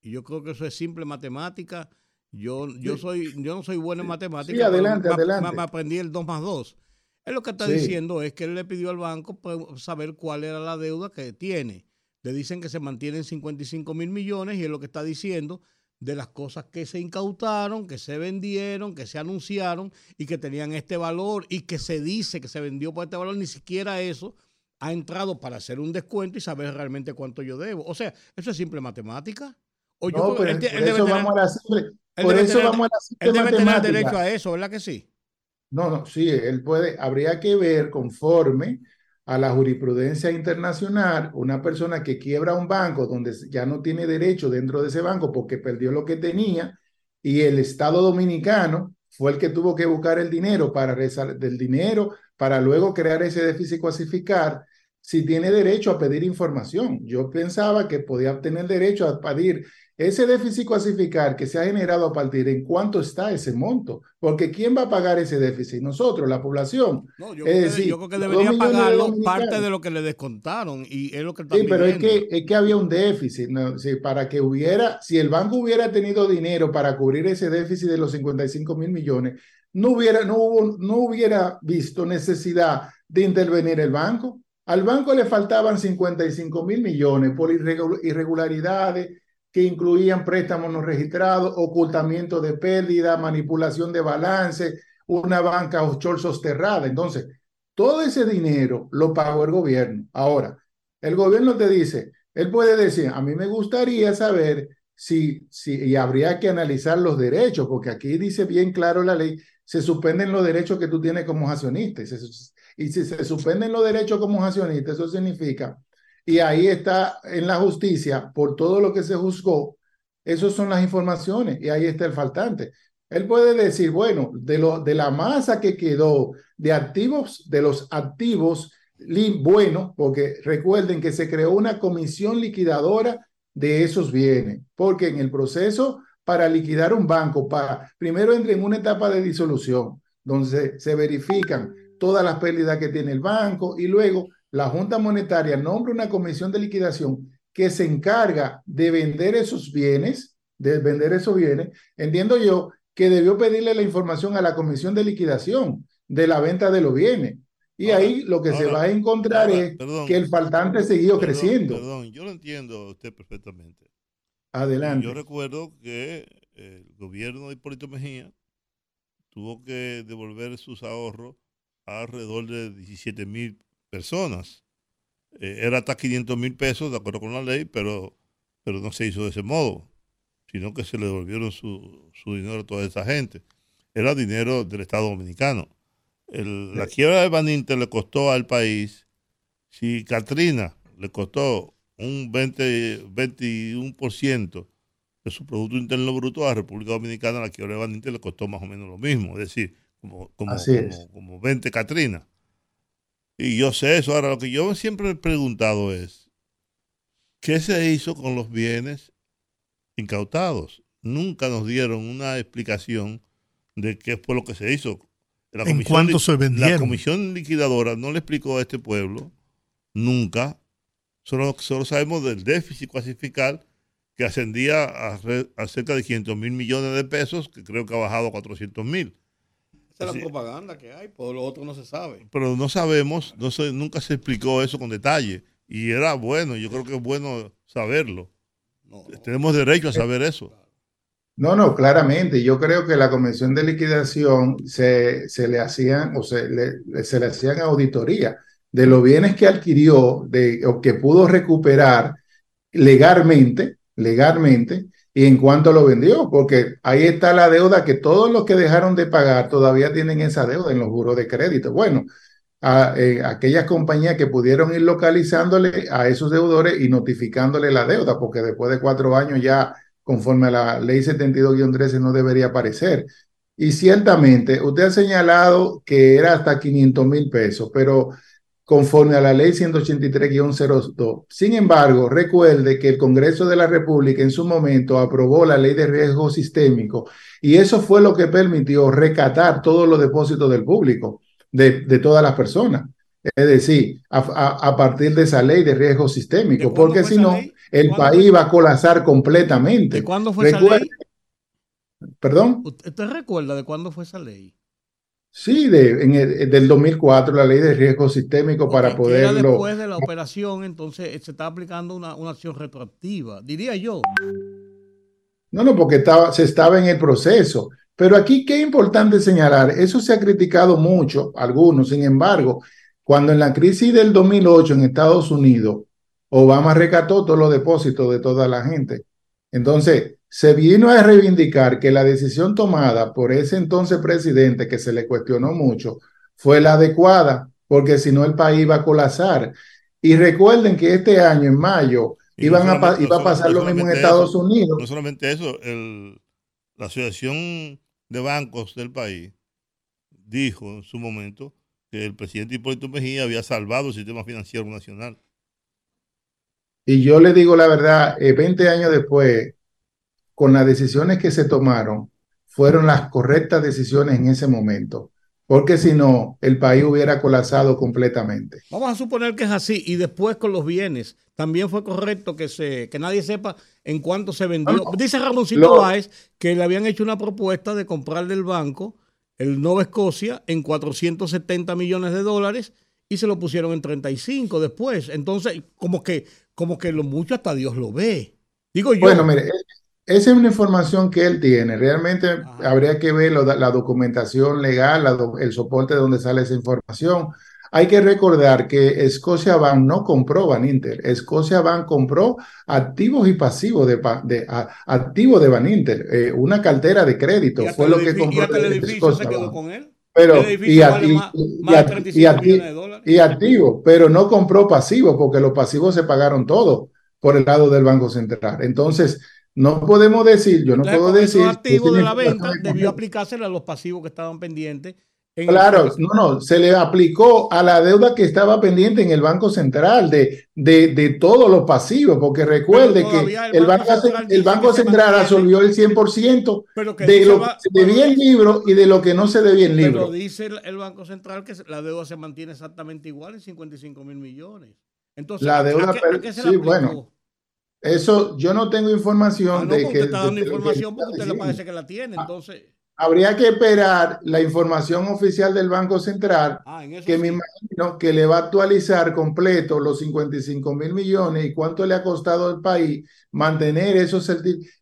Y yo creo que eso es simple matemática. Yo, yo, soy, yo no soy bueno en matemáticas. Sí, adelante, adelante. Me, aprendí el 2 más 2. Él lo que está diciendo es que él le pidió al banco pues, saber cuál era la deuda que tiene. Le dicen que se mantienen 55 mil millones y es lo que está diciendo de las cosas que se incautaron, que se vendieron, que se anunciaron y que tenían este valor y que se dice que se vendió por este valor, ni siquiera eso ha entrado para hacer un descuento y saber realmente cuánto yo debo. O sea, eso es simple matemática. O no, por, eso vamos a la simple, por eso vamos a la simple Él debe tener derecho a eso, ¿verdad que sí? No, no, sí, él puede, habría que ver conforme a la jurisprudencia internacional, una persona que quiebra un banco donde ya no tiene derecho dentro de ese banco porque perdió lo que tenía y el Estado dominicano fue el que tuvo que buscar el dinero para del dinero para luego crear ese déficit clasificar si tiene derecho a pedir información. Yo pensaba que podía tener derecho a pedir ese déficit clasificar que se ha generado a partir en cuánto está ese monto, porque ¿quién va a pagar ese déficit? Nosotros, la población. No, yo, es creo, que, que debería pagarlo parte de lo que le descontaron y es lo que Sí, pero es que, es que había un déficit, para que hubiera, si el banco hubiera tenido dinero para cubrir ese déficit de los 55 mil millones, no hubiera, no, hubo, no hubiera visto necesidad de intervenir el banco. Al banco le faltaban 55 mil millones por irregularidades que incluían préstamos no registrados, ocultamiento de pérdida, manipulación de balance, una banca offshore sosterrada. Entonces, todo ese dinero lo pagó el gobierno. Ahora, el gobierno te dice, él puede decir, a mí me gustaría saber si, si, y habría que analizar los derechos, porque aquí dice bien claro la ley, se suspenden los derechos que tú tienes como accionista. Y, si se suspenden los derechos como accionista, eso significa, y ahí está en la justicia, por todo lo que se juzgó, esas son las informaciones, y ahí está el faltante. Él puede decir, bueno, de, lo, de la masa que quedó de activos, de los activos, bueno, porque recuerden que se creó una comisión liquidadora de esos bienes, porque en el proceso para liquidar un banco, para, primero entra en una etapa de disolución, donde se verifican todas las pérdidas que tiene el banco y luego la Junta Monetaria nombra una comisión de liquidación que se encarga de vender esos bienes, de vender esos bienes. Entiendo yo que debió pedirle la información a la comisión de liquidación de la venta de los bienes. Y ahí lo que se va a encontrar es que el faltante siguió creciendo. Perdón, yo lo entiendo usted perfectamente. Adelante. Yo recuerdo que el gobierno de Hipólito Mejía tuvo que devolver sus ahorros a alrededor de 17 mil personas. Eh, era hasta 500 mil pesos, de acuerdo con la ley, pero, pero no se hizo de ese modo, sino que se le devolvieron su, dinero a toda esa gente. Era dinero del Estado Dominicano. la quiebra de Baninter le costó al país, si Katrina le costó un 20, 21% de su Producto Interno Bruto a la República Dominicana, la quiebra de le costó más o menos lo mismo, es decir, como, como, como, 20 Catrina. Y yo sé eso. Ahora, lo que yo siempre he preguntado es, ¿qué se hizo con los bienes incautados? Nunca nos dieron una explicación de qué fue lo que se hizo. La ¿En cuánto se vendieron? La comisión liquidadora no le explicó a este pueblo nunca Solo, sabemos del déficit clasificar que ascendía a, cerca de 500 mil millones de pesos, que creo que ha bajado a 400 mil. Esa es la propaganda que hay, por lo otro no se sabe. Pero no sabemos, no nunca se explicó eso con detalle. Y era bueno, yo creo que es bueno saberlo. Tenemos derecho a saber eso. No, no, claramente. Yo creo que la Comisión de Liquidación se, se le hacían o se le, se le hacían auditoría de los bienes que adquirió de, o que pudo recuperar legalmente, legalmente, y en cuanto lo vendió, porque ahí está la deuda que todos los que dejaron de pagar todavía tienen esa deuda en los juros de crédito. Bueno, a, eh, aquellas compañías que pudieron ir localizándole a esos deudores y notificándole la deuda, porque después de cuatro años ya, conforme a la ley 72-13, no debería aparecer. Y ciertamente, usted ha señalado que era hasta 500 mil pesos, pero conforme a la ley 183-02. Sin embargo, recuerde que el Congreso de la República en su momento aprobó la ley de riesgo sistémico y eso fue lo que permitió recatar todos los depósitos del público, de, de todas las personas. Es decir, a, partir de esa ley de riesgo sistémico, porque si no, el país va a colapsar completamente. ¿De cuándo fue esa ley? ¿Perdón? ¿Usted recuerda de cuándo fue esa ley? Sí, de, en el, del 2004, la ley de riesgo sistémico para poderlo... Después de la operación, entonces se está aplicando una, una, acción retroactiva, diría yo. No, no, porque estaba, se estaba en el proceso. Pero aquí, qué importante señalar, eso se ha criticado mucho, algunos, sin embargo, cuando en la crisis del 2008 en Estados Unidos, Obama recató todos los depósitos de toda la gente. Entonces, se vino a reivindicar que la decisión tomada por ese entonces presidente, que se le cuestionó mucho, fue la adecuada, porque si no el país va a colapsar. Y recuerden que este año, en mayo, iban a, iba a pasar lo mismo en Estados Unidos. No solamente eso, el, la Asociación de Bancos del país dijo en su momento que el presidente Hipólito Mejía había salvado el sistema financiero nacional. Y yo le digo la verdad, 20 eh, años después, con las decisiones que se tomaron, fueron las correctas decisiones en ese momento porque si no, el país hubiera colapsado completamente. Vamos a suponer que es así, y después con los bienes, también fue correcto que, se, que nadie sepa en cuánto se vendió. Dice Ramoncito Báez que le habían hecho una propuesta de comprar del banco el Nova Escocia en 470 millones de dólares y se lo pusieron en 35 después. Entonces, como que, como que lo mucho hasta Dios lo ve. Digo yo. Bueno, mire, esa es una información que él tiene. Realmente habría que ver la documentación legal, el soporte de donde sale esa información. Hay que recordar que Escocia Bank no compró Van Inter. Escocia Bank compró activos y pasivos de, de activos de Van Inter, eh, una cartera de crédito. Fue lo que compró. Se con él. Pero, y, y, activo, pero no compró pasivos porque los pasivos se pagaron todos por el lado del Banco Central. Entonces, no podemos decir, yo no puedo decir. El activo de la venta debió aplicárselo a los pasivos que estaban pendientes. Claro, no, no, se le aplicó a la deuda que estaba pendiente en el Banco Central de, de, de todos los pasivos, porque recuerde que el Banco, el Banco Central absorbió el 100% de lo que se debía el libro y de lo que no se debía el libro. Pero dice el Banco Central que la deuda se mantiene exactamente igual en 55 mil millones. Entonces, la deuda, sí, bueno. Eso yo no tengo información ah, de que. está dando información porque usted le parece que la tiene, entonces. Habría que esperar la información oficial del Banco Central, ah, que me imagino que le va a actualizar completo los 55 mil millones y cuánto le ha costado al país mantener esos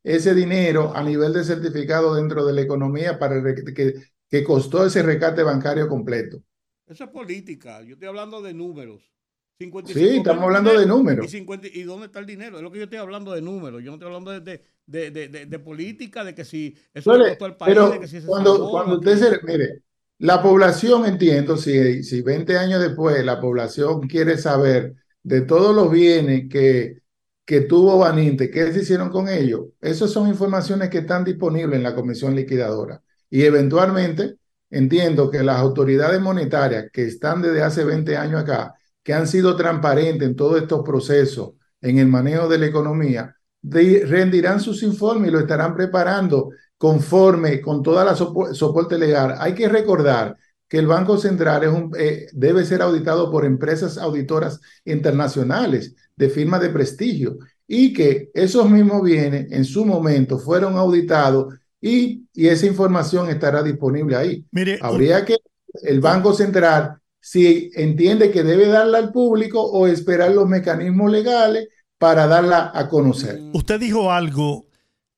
ese dinero a nivel de certificado dentro de la economía para que, que costó ese rescate bancario completo. Esa es política, yo estoy hablando de números sí, estamos hablando de números. Y, dónde está el dinero? Es lo que yo estoy hablando de números. Yo no estoy hablando de, de, política, de que si eso le costó al país, pero que si cuando, cuando usted se, mire, la población, entiendo, si, si 20 años después la población quiere saber de todos los bienes que, que tuvo Baninte, qué se hicieron con ellos, esas son informaciones que están disponibles en la Comisión Liquidadora. Y eventualmente, entiendo que las autoridades monetarias que están desde hace 20 años acá, que han sido transparentes en todos estos procesos, en el manejo de la economía, rendirán sus informes y lo estarán preparando conforme con toda la soporte legal. Hay que recordar que el Banco Central es un, eh, debe ser auditado por empresas auditoras internacionales de firmas de prestigio y que esos mismos bienes en su momento fueron auditados y, y esa información estará disponible ahí. Mire, Habría que el Banco Central si entiende que debe darla al público o esperar los mecanismos legales para darla a conocer. Mm. Usted dijo algo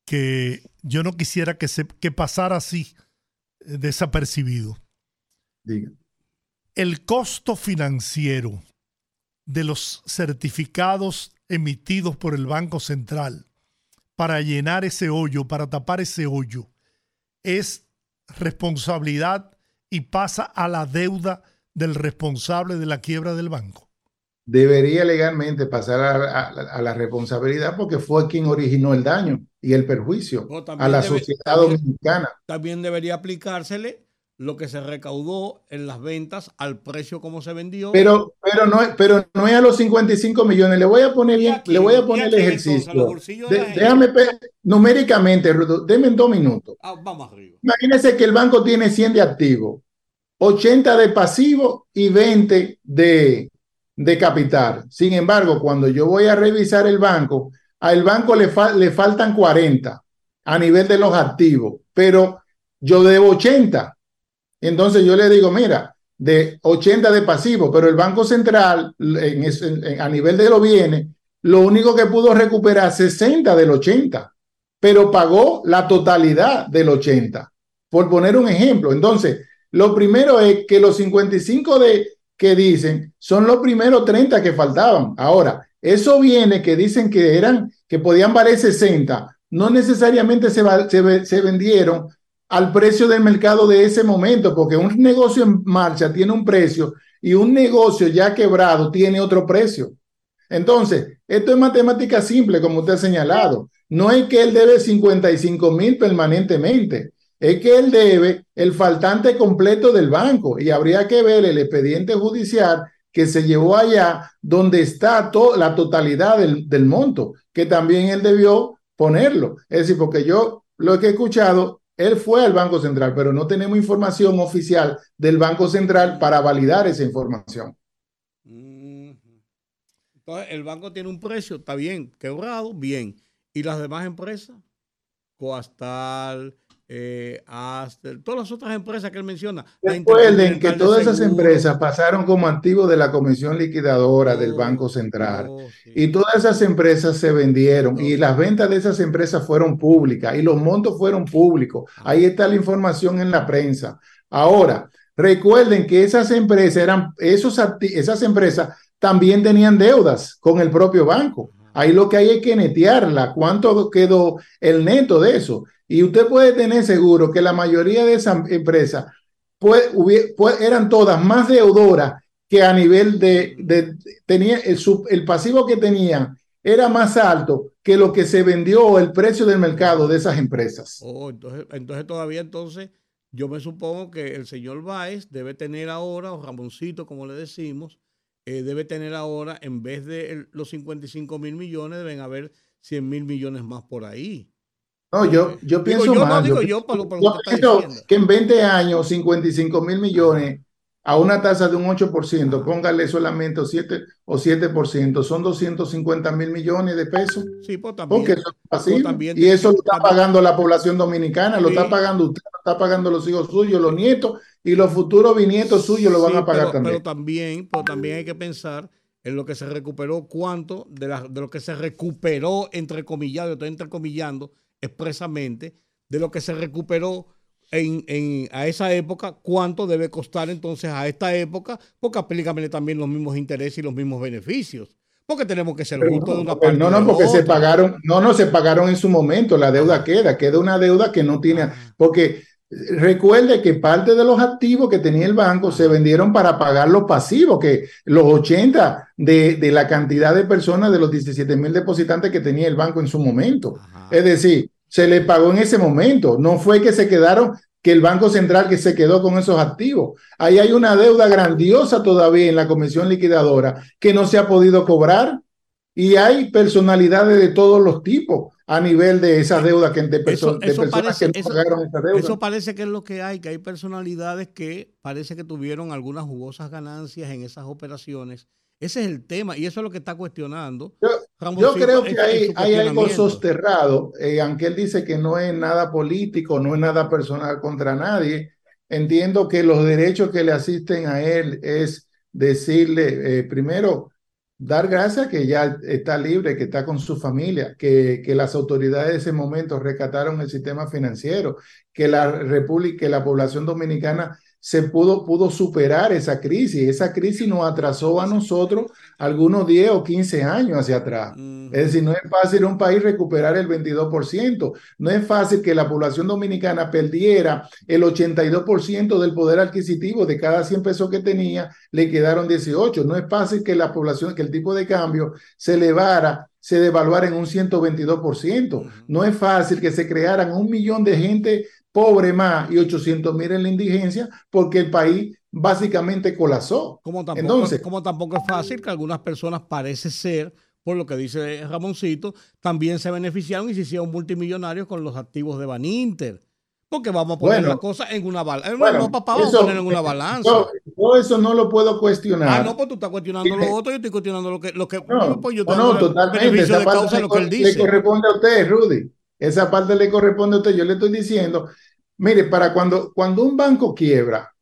que yo no quisiera que, se, que pasara así eh, desapercibido. Diga. El costo financiero de los certificados emitidos por el Banco Central para llenar ese hoyo, para tapar ese hoyo, es responsabilidad y pasa a la deuda del responsable de la quiebra del banco? Debería legalmente pasar a, la responsabilidad porque fue quien originó el daño y el perjuicio a la sociedad dominicana. También debería aplicársele lo que se recaudó en las ventas al precio como se vendió. Pero, pero, no, pero no es a los 55 millones. Le voy a poner bien, le voy a poner el ejercicio. déjame numéricamente, deme dos minutos. Ah, vamos arriba. Imagínese que el banco tiene 100 de activos 80 de pasivo y 20 de, de capital. Sin embargo, cuando yo voy a revisar el banco, al banco le, le faltan 40 a nivel de los activos, pero yo debo 80. Entonces yo le digo, mira, de 80 de pasivo, pero el Banco Central en, a nivel de los bienes, lo único que pudo recuperar 60 del 80, pero pagó la totalidad del 80, por poner un ejemplo. Entonces, lo primero es que los 55 de, que dicen son los primeros 30 que faltaban. Ahora, eso viene que dicen que eran, que podían valer 60, no necesariamente se, se, vendieron al precio del mercado de ese momento, porque un negocio en marcha tiene un precio y un negocio ya quebrado tiene otro precio. Entonces, esto es matemática simple, como usted ha señalado. No es que él debe 55 mil permanentemente, es que él debe el faltante completo del banco y habría que ver el expediente judicial que se llevó allá donde está la totalidad del, del monto, que también él debió ponerlo. Es decir, porque yo lo que he escuchado, él fue al Banco Central, pero no tenemos información oficial del Banco Central para validar esa información. Entonces, el banco tiene un precio, está bien, quebrado, bien. ¿Y las demás empresas? Coastal, eh, todas las otras empresas que él menciona. Recuerden que todas esas empresas pasaron como activos de la Comisión Liquidadora del oh, Banco Central. Oh, y todas esas empresas se vendieron y las ventas de esas empresas fueron públicas y los montos fueron públicos. Ah. Ahí está la información en la prensa. Ahora, recuerden que esas empresas eran, esos esas empresas también tenían deudas con el propio banco. Ahí lo que hay es que netearla. ¿Cuánto quedó el neto de eso? Y usted puede tener seguro que la mayoría de esas empresas pues, eran todas más deudoras que a nivel de, tenía el, el, pasivo que tenían era más alto que lo que se vendió el precio del mercado de esas empresas. Oh, entonces, entonces todavía entonces yo me supongo que el señor Báez debe tener ahora, o Ramoncito como le decimos, eh, debe tener ahora, en vez de los 55 mil millones, deben haber 100 mil millones más por ahí. No, yo, yo pienso más. yo, yo, pienso que en 20 años, 55 mil millones a una tasa de un 8%, póngale solamente 7 o 7%, son 250 mil millones de pesos. Sí, pues también. Porque eso es pues y eso lo está pagando la población dominicana, lo está pagando usted, lo está pagando los hijos suyos, los nietos, y los futuros bisnietos suyos lo van a pagar también. Pero también, pero también hay que pensar en lo que se recuperó, cuánto de, de lo que se recuperó, entre comillas, yo estoy entrecomillando, expresamente de lo que se recuperó en, en, a esa época, cuánto debe costar entonces a esta época, porque aplícame también los mismos intereses y los mismos beneficios. Porque tenemos que ser justos de una parte. No, no, porque se pagaron, no, no, se pagaron en su momento, la deuda queda, queda una deuda que no tiene, porque recuerde que parte de los activos que tenía el banco se vendieron para pagar los pasivos, que los 80 de, de la cantidad de personas de los 17 mil depositantes que tenía el banco en su momento. Es decir, se le pagó en ese momento. No fue que se quedaron, que el Banco Central que se quedó con esos activos. Ahí hay una deuda grandiosa todavía en la Comisión Liquidadora que no se ha podido cobrar y hay personalidades de todos los tipos a nivel de esa deuda que de, personas que no pagaron esa deuda. Eso parece que es lo que hay, que hay personalidades que parece que tuvieron algunas jugosas ganancias en esas operaciones ese es el tema y eso es lo que está cuestionando. Yo, creo que hay, hay algo sosterrado, eh, aunque él dice que no es nada político, no es nada personal contra nadie. Entiendo que los derechos que le asisten a él es decirle, eh, primero, dar gracias que ya está libre, que está con su familia, que, que las autoridades de ese momento rescataron el sistema financiero, que la República, que la población dominicana se pudo, pudo superar esa crisis. Esa crisis nos atrasó a nosotros algunos 10 o 15 años hacia atrás. Es decir, no es fácil un país recuperar el 22%. No es fácil que la población dominicana perdiera el 82% del poder adquisitivo de cada 100 pesos que tenía, le quedaron 18. No es fácil que la población, que el tipo de cambio se elevara se devaluara en un 122%. No es fácil que se crearan un millón de gente pobre más y 800 mil en la indigencia porque el país básicamente colapsó. Como tampoco, Entonces, como tampoco es fácil que algunas personas parece ser, por lo que dice Ramoncito, también se beneficiaron y se hicieron multimillonarios con los activos de Baninter. Porque vamos a poner la cosa en una balanza. Bueno, vamos a poner en una balanza. Yo, eso no lo puedo cuestionar. Ah, no, pues tú estás cuestionando lo otro, yo estoy cuestionando lo que, lo que no, pues yo no, totalmente. Esa parte lo que él dice. le corresponde a usted, Rudy. Esa parte le corresponde a usted. Yo le estoy diciendo Mire, para cuando, cuando un banco quiebra,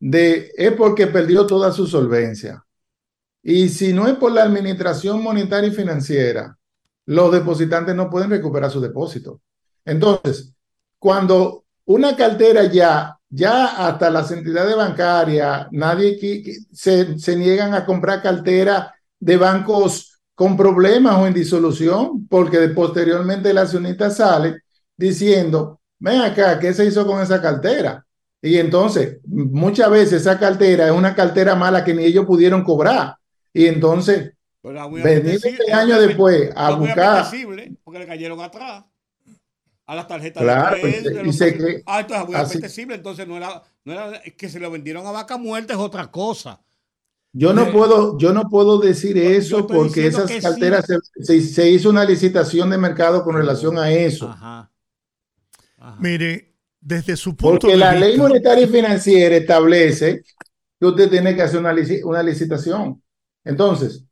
de, es porque perdió toda su solvencia. Y si no es por la administración monetaria y financiera, los depositantes no pueden recuperar su depósito. Entonces, cuando una cartera ya, ya hasta las entidades bancarias, nadie se, se niegan a comprar cartera de bancos con problemas o en disolución, porque posteriormente el accionista sale diciendo, ven acá, ¿qué se hizo con esa cartera? Y entonces, muchas veces esa cartera es una cartera mala que ni ellos pudieron cobrar. Y entonces, venir este año después a buscar. Porque le cayeron atrás a las tarjetas claro, de crédito. Pues, y que, ah, entonces muy apetecible. Entonces no era, no era que se lo vendieron a vaca muerta, es otra cosa. Yo no puedo, yo no puedo decir eso porque esas carteras se, se, hizo una licitación de mercado con relación a eso. Ajá. Mire, desde su punto porque la ley monetaria y financiera establece que usted tiene que hacer una, una licitación. Entonces,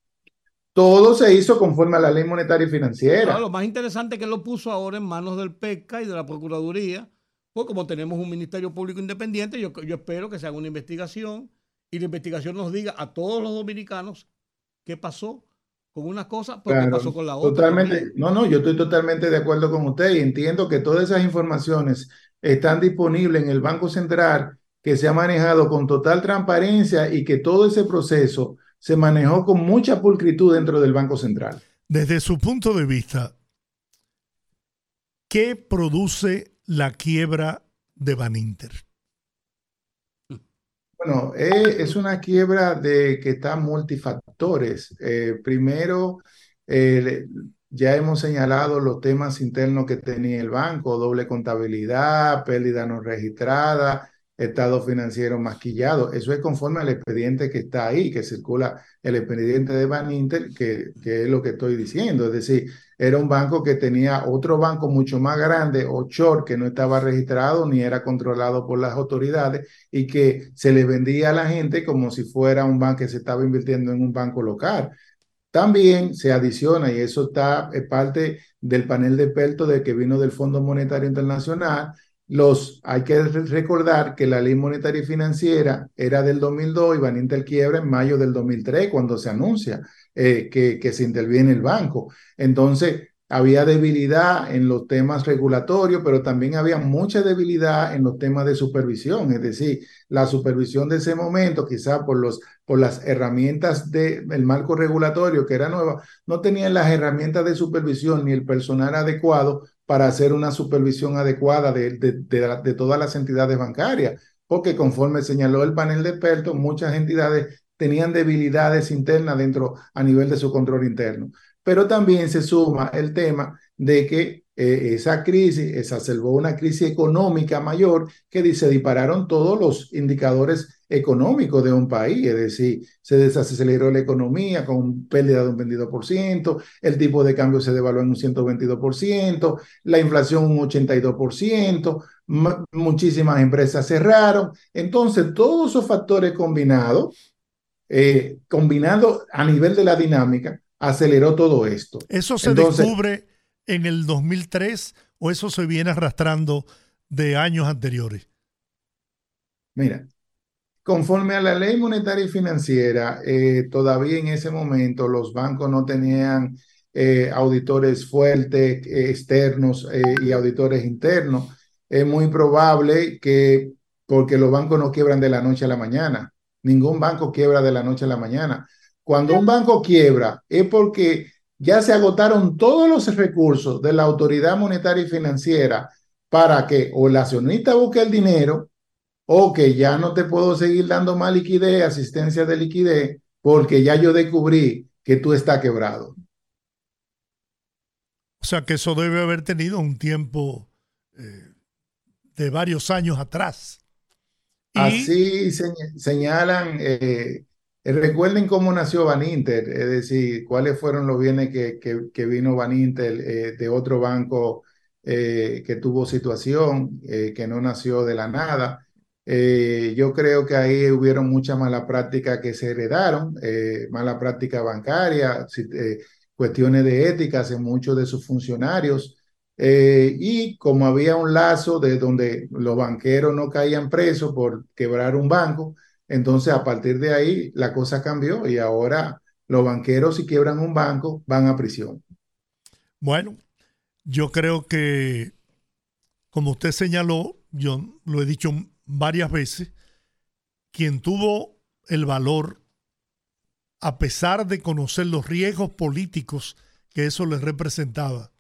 todo se hizo conforme a la ley monetaria y financiera. lo más interesante es que lo puso ahora en manos del PECA y de la Procuraduría, pues como tenemos un Ministerio Público Independiente, yo, yo espero que se haga una investigación y la investigación nos diga a todos los dominicanos qué pasó con una cosa, pero qué pasó con la otra. Totalmente, no, no, yo estoy totalmente de acuerdo con usted y entiendo que todas esas informaciones están disponibles en el Banco Central, que se ha manejado con total transparencia y que todo ese proceso se manejó con mucha pulcritud dentro del Banco Central. Desde su punto de vista, ¿qué produce la quiebra de Baninter? Bueno, eh, es una quiebra de que está multifactores. Eh, primero, eh, ya hemos señalado los temas internos que tenía el banco, doble contabilidad, pérdida no registrada, estado financiero maquillado. Eso es conforme al expediente que está ahí, que circula el expediente de Baninter, que, que es lo que estoy diciendo. Es decir, era un banco que tenía otro banco mucho más grande, Ochor, que no estaba registrado ni era controlado por las autoridades y que se le vendía a la gente como si fuera un banco que se estaba invirtiendo en un banco local. También se adiciona, y eso está es parte del panel de expertos de que vino del Fondo Monetario Internacional, los, hay que recordar que la ley monetaria y financiera era del 2002 y Baninter el quiebra en mayo del 2003 cuando se anuncia eh, que, que se interviene el banco. Entonces, había debilidad en los temas regulatorios, pero también había mucha debilidad en los temas de supervisión, es decir, la supervisión de ese momento, quizá por, los, por las herramientas del marco regulatorio que era nueva, no tenían las herramientas de supervisión ni el personal adecuado para hacer una supervisión adecuada de, de, todas las entidades bancarias, porque conforme señaló el panel de expertos, muchas entidades tenían debilidades internas dentro a nivel de su control interno. Pero también se suma el tema de que eh, esa crisis exacerbó una crisis económica mayor que se dispararon todos los indicadores económico de un país, es decir, se desaceleró la economía con pérdida de un 22%, el tipo de cambio se devaluó en un 122%, la inflación un 82%, muchísimas empresas cerraron. Entonces, todos esos factores combinados, eh, combinando a nivel de la dinámica, aceleró todo esto. ¿Eso se descubre en el 2003 o eso se viene arrastrando de años anteriores? Mira, Conforme a la ley monetaria y financiera, eh, todavía en ese momento los bancos no tenían eh, auditores fuertes eh, externos y auditores internos. Es muy probable que, porque los bancos no quiebran de la noche a la mañana, ningún banco quiebra de la noche a la mañana. Cuando un banco quiebra es porque ya se agotaron todos los recursos de la autoridad monetaria y financiera para que o el accionista busque el dinero o que ya no te puedo seguir dando más liquidez, asistencia de liquidez, porque ya yo descubrí que tú estás quebrado. O sea que eso debe haber tenido un tiempo eh, de varios años atrás. Así señalan, eh, recuerden cómo nació Baninter, es decir, cuáles fueron los bienes que, que, vino Baninter eh, de otro banco que tuvo situación, que no nació de la nada. Eh, yo creo que ahí hubieron mucha mala práctica que se heredaron, eh, mala práctica bancaria, eh, cuestiones de éticas en muchos de sus funcionarios. y como había un lazo de donde los banqueros no caían presos por quebrar un banco, entonces a partir de ahí la cosa cambió y ahora los banqueros si quiebran un banco van a prisión. Bueno, yo creo que, como usted señaló, yo lo he dicho varias veces, quien tuvo el valor, a pesar de conocer los riesgos políticos que eso les representaba,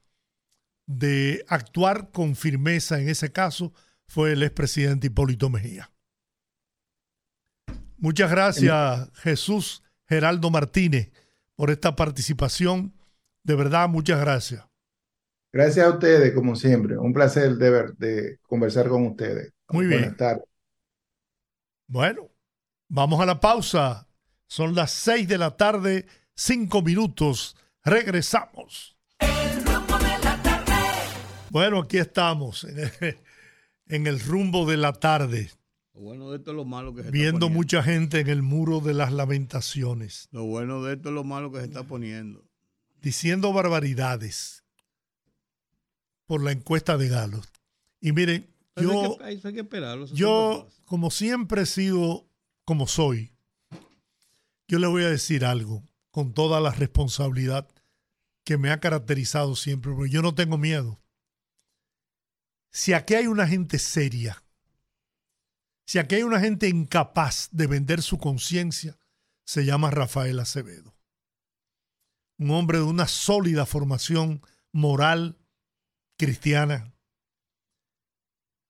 de actuar con firmeza en ese caso, fue el expresidente Hipólito Mejía. Muchas gracias, Jesús Geraldo Martínez, por esta participación. De verdad, muchas gracias. Gracias a ustedes, como siempre. Un placer de, ver, de conversar con ustedes. Muy bien. Buenas tardes. Bueno, vamos a la pausa. Son las seis de la tarde, cinco minutos. Regresamos. Bueno, aquí estamos en el, rumbo de la tarde. Lo bueno de esto es lo malo que se Viendo mucha gente en el muro de las lamentaciones. Lo bueno de esto es lo malo que se está poniendo. Diciendo barbaridades por la encuesta de Galo. Y miren, yo, yo como siempre he sido como soy, yo le voy a decir algo con toda la responsabilidad que me ha caracterizado siempre, porque yo no tengo miedo. Si aquí hay una gente seria, si aquí hay una gente incapaz de vender su conciencia, se llama Rafael Acevedo. Un hombre de una sólida formación moral, cristiana.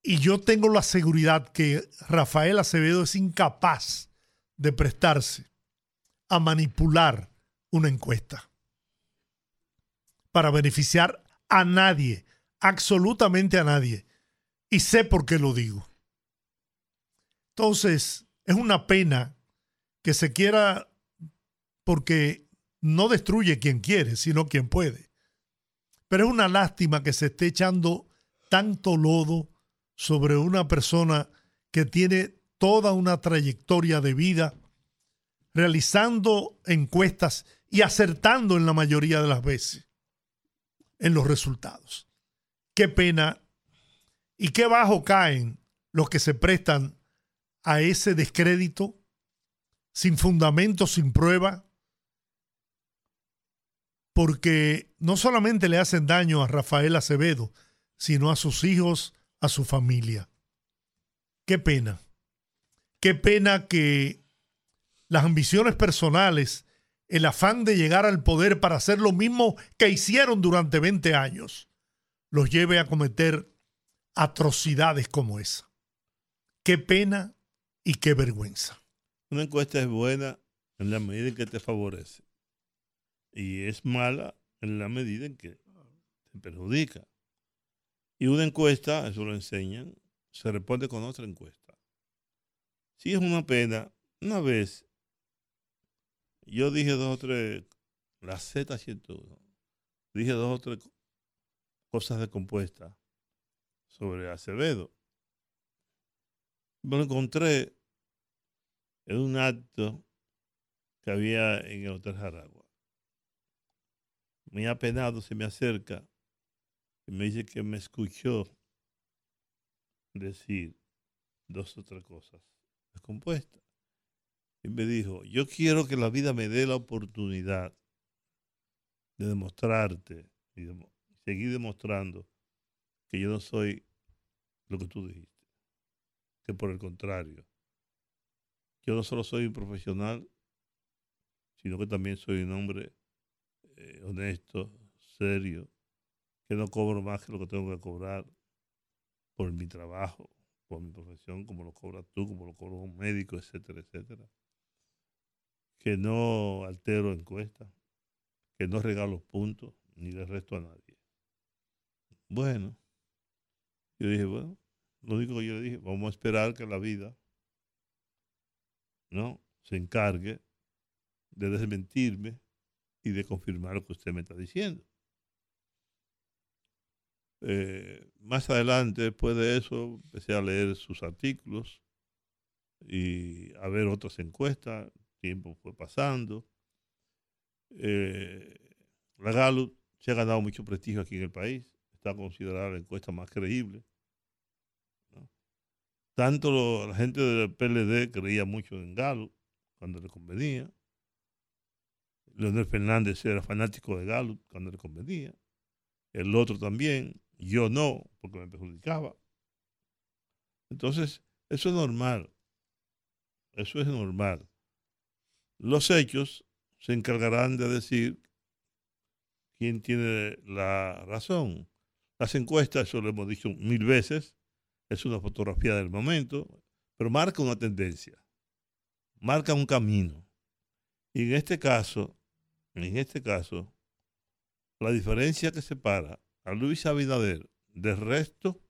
Y yo tengo la seguridad que Rafael Acevedo es incapaz de prestarse a manipular una encuesta para beneficiar a nadie, absolutamente a nadie. Y sé por qué lo digo. Entonces, es una pena que se quiera, porque no destruye quien quiere, sino quien puede. Pero es una lástima que se esté echando tanto lodo sobre una persona que tiene toda una trayectoria de vida realizando encuestas y acertando en la mayoría de las veces en los resultados. Qué pena y qué bajo caen los que se prestan a ese descrédito sin fundamento, sin prueba, porque no solamente le hacen daño a Rafael Acevedo, sino a sus hijos, a su familia. Qué pena. Qué pena que las ambiciones personales, el afán de llegar al poder para hacer lo mismo que hicieron durante 20 años, los lleve a cometer atrocidades como esa. Qué pena y qué vergüenza. Una encuesta es buena en la medida en que te favorece y es mala en la medida en que te perjudica. Y una encuesta, eso lo enseñan, se responde con otra encuesta. Si es una pena, una vez yo dije dos o tres, la Z101, dije dos o tres cosas de compuesta sobre Acevedo. Me lo encontré en un acto que había en el Hotel Jaragua muy apenado se me acerca me dice que me escuchó decir dos o tres cosas descompuestas. Y me dijo, yo quiero que la vida me dé la oportunidad de demostrarte y seguir demostrando que yo no soy lo que tú dijiste. Que por el contrario, yo no solo soy un profesional, sino que también soy un hombre eh, honesto, serio, que no cobro más que lo que tengo que cobrar por mi trabajo, por mi profesión, como lo cobras tú, como lo cobra un médico, etcétera, etcétera. Que no altero encuestas, que no regalo puntos, ni le resto a nadie. Bueno, yo dije, bueno, lo único que yo le dije, vamos a esperar que la vida no se encargue de desmentirme y de confirmar lo que usted me está diciendo. Eh, más adelante, después de eso, empecé a leer sus artículos y a ver otras encuestas. El tiempo fue pasando. Eh, la Gallup se ha ganado mucho prestigio aquí en el país. Está considerada la encuesta más creíble. Tanto la gente del PLD creía mucho en Gallup cuando le convenía. Leonel Fernández era fanático de Galo cuando le convenía. El otro también. Yo no, porque me perjudicaba. Entonces, eso es normal. Eso es normal. Los hechos se encargarán de decir quién tiene la razón. Las encuestas, eso lo hemos dicho mil veces, es una fotografía del momento, pero marca una tendencia, marca un camino. Y en este caso, en este caso, la diferencia que separa a Luis Abinader del resto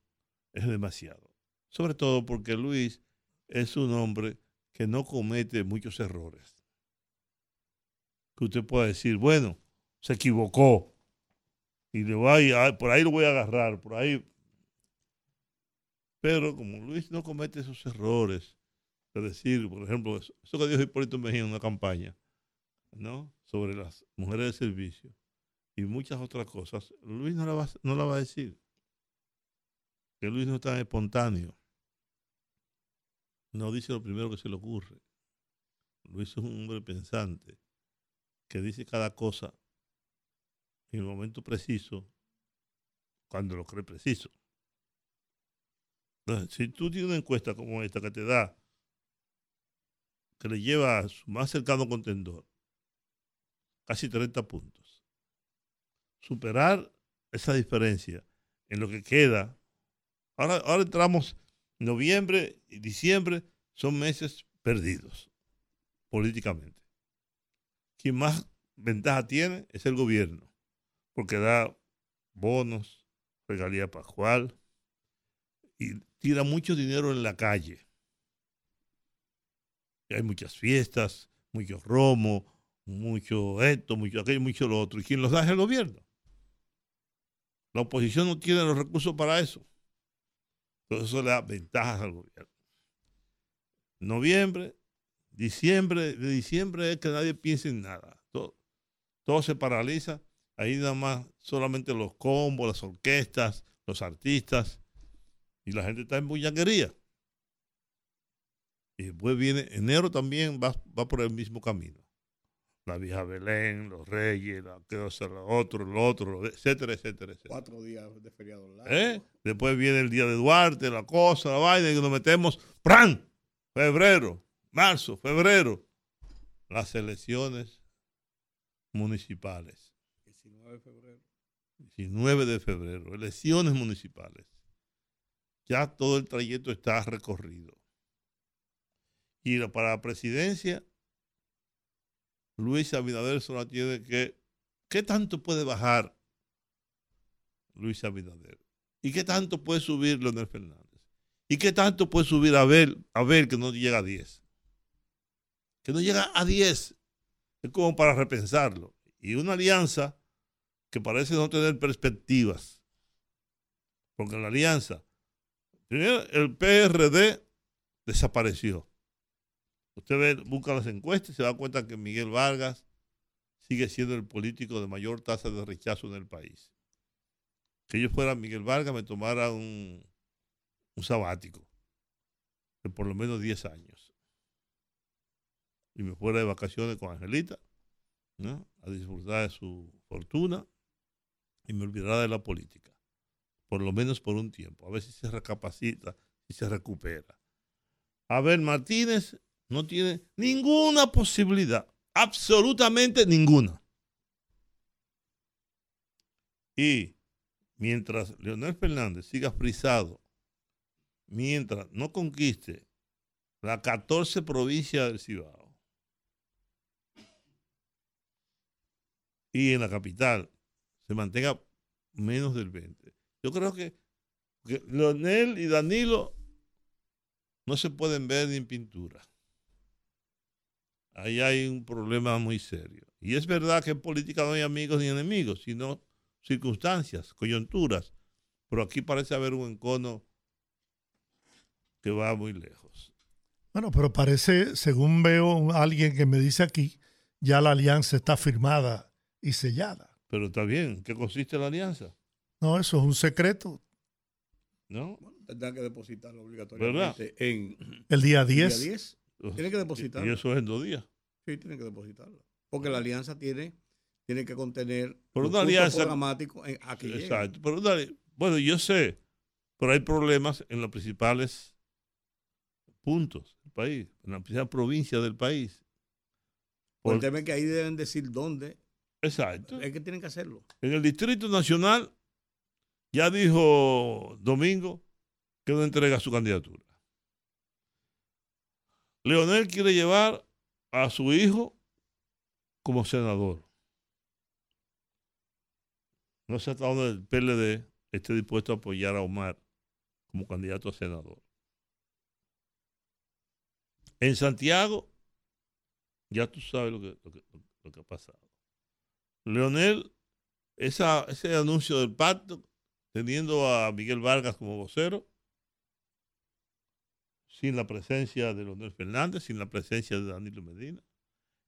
es demasiado. Sobre todo porque Luis es un hombre que no comete muchos errores. Que usted pueda decir, bueno, se equivocó. Y le voy a, por ahí lo voy a agarrar, por ahí. Pero como Luis no comete esos errores, es decir, por ejemplo, eso, que dijo Hipólito Mejía en una campaña, ¿no? Sobre las mujeres de servicio y muchas otras cosas, Luis no la va, no la va a decir. Que Luis no es tan espontáneo. No dice lo primero que se le ocurre. Luis es un hombre pensante que dice cada cosa en el momento preciso, cuando lo cree preciso. Entonces, si tú tienes una encuesta como esta que te da, que le lleva a su más cercano contendor, casi 30 puntos, superar esa diferencia en lo que queda. Ahora, ahora entramos noviembre y diciembre, son meses perdidos políticamente. Quien más ventaja tiene es el gobierno porque da bonos, regalía pascual y tira mucho dinero en la calle. Hay muchas fiestas, mucho romo, mucho esto, mucho aquello, mucho lo otro. ¿Y quién los da es el gobierno? La oposición no tiene los recursos para eso. Entonces eso le da ventajas al gobierno. Noviembre, diciembre, de diciembre es que nadie piense en nada. Todo, todo se paraliza Ahí nada más solamente los combos, las orquestas, los artistas. Y la gente está en bullanguería. Y después viene enero también, va, va por el mismo camino. La vieja Belén, los reyes, la, lo otro, lo otro, etcétera, etcétera, etcétera. Cuatro días de feriado largo. ¿Eh? Después viene el día de Duarte, la cosa, la vaina, y nos metemos, ¡pran! Febrero, marzo, febrero. Las elecciones municipales. 19 de febrero. 19 de febrero, elecciones municipales. Ya todo el trayecto está recorrido. Y para la presidencia, Luis Abinader solo tiene que... ¿Qué tanto puede bajar Luis Abinader? ¿Y qué tanto puede subir Leonel Fernández? ¿Y qué tanto puede subir a ver, a ver que no llega a 10? Que no llega a 10. Es como para repensarlo. Y una alianza que parece no tener perspectivas. Porque la alianza, primero el PRD desapareció. Usted busca las encuestas y se da cuenta que Miguel Vargas sigue siendo el político de mayor tasa de rechazo en el país. Que yo fuera Miguel Vargas me tomara un, un sabático de por lo menos 10 años. Y me fuera de vacaciones con Angelita, a disfrutar de su fortuna y me olvidará de la política, por lo menos por un tiempo, a ver si se recapacita y se recupera. Abel Martínez no tiene ninguna posibilidad, absolutamente ninguna. Y mientras Leonel Fernández siga frisado, mientras no conquiste la 14 provincia del Cibao y en la capital se mantenga menos del 20. Yo creo que, Leonel y Danilo no se pueden ver ni en pintura. Ahí hay un problema muy serio. Y es verdad que en política no hay amigos ni enemigos, sino circunstancias, coyunturas. Pero aquí parece haber un encono que va muy lejos. Bueno, pero parece, según veo a alguien que me dice aquí, ya la alianza está firmada y sellada. Pero está bien, ¿qué consiste la alianza? No, eso es un secreto. ¿No? Bueno, tendrán que depositarlo obligatoriamente en el día 10. Día 10. Tienen que depositarlo. Y eso es en dos días. Sí, tienen que depositarlo. Porque la alianza tiene, tiene que contener pero una alianza programático aquí. Exacto. Pero bueno, yo sé, pero hay problemas en los principales puntos del país, en la principal provincia del país. Por el tema que ahí deben decir dónde Exacto. Es que tienen que hacerlo. En el Distrito Nacional, ya dijo Domingo, que no entrega su candidatura. Leonel quiere llevar a su hijo como senador. No sé hasta dónde el PLD esté dispuesto a apoyar a Omar como candidato a senador. En Santiago, ya tú sabes lo que, lo que, ha pasado. Leonel, esa, ese anuncio del pacto, teniendo a Miguel Vargas como vocero, sin la presencia de Leonel Fernández, sin la presencia de Danilo Medina.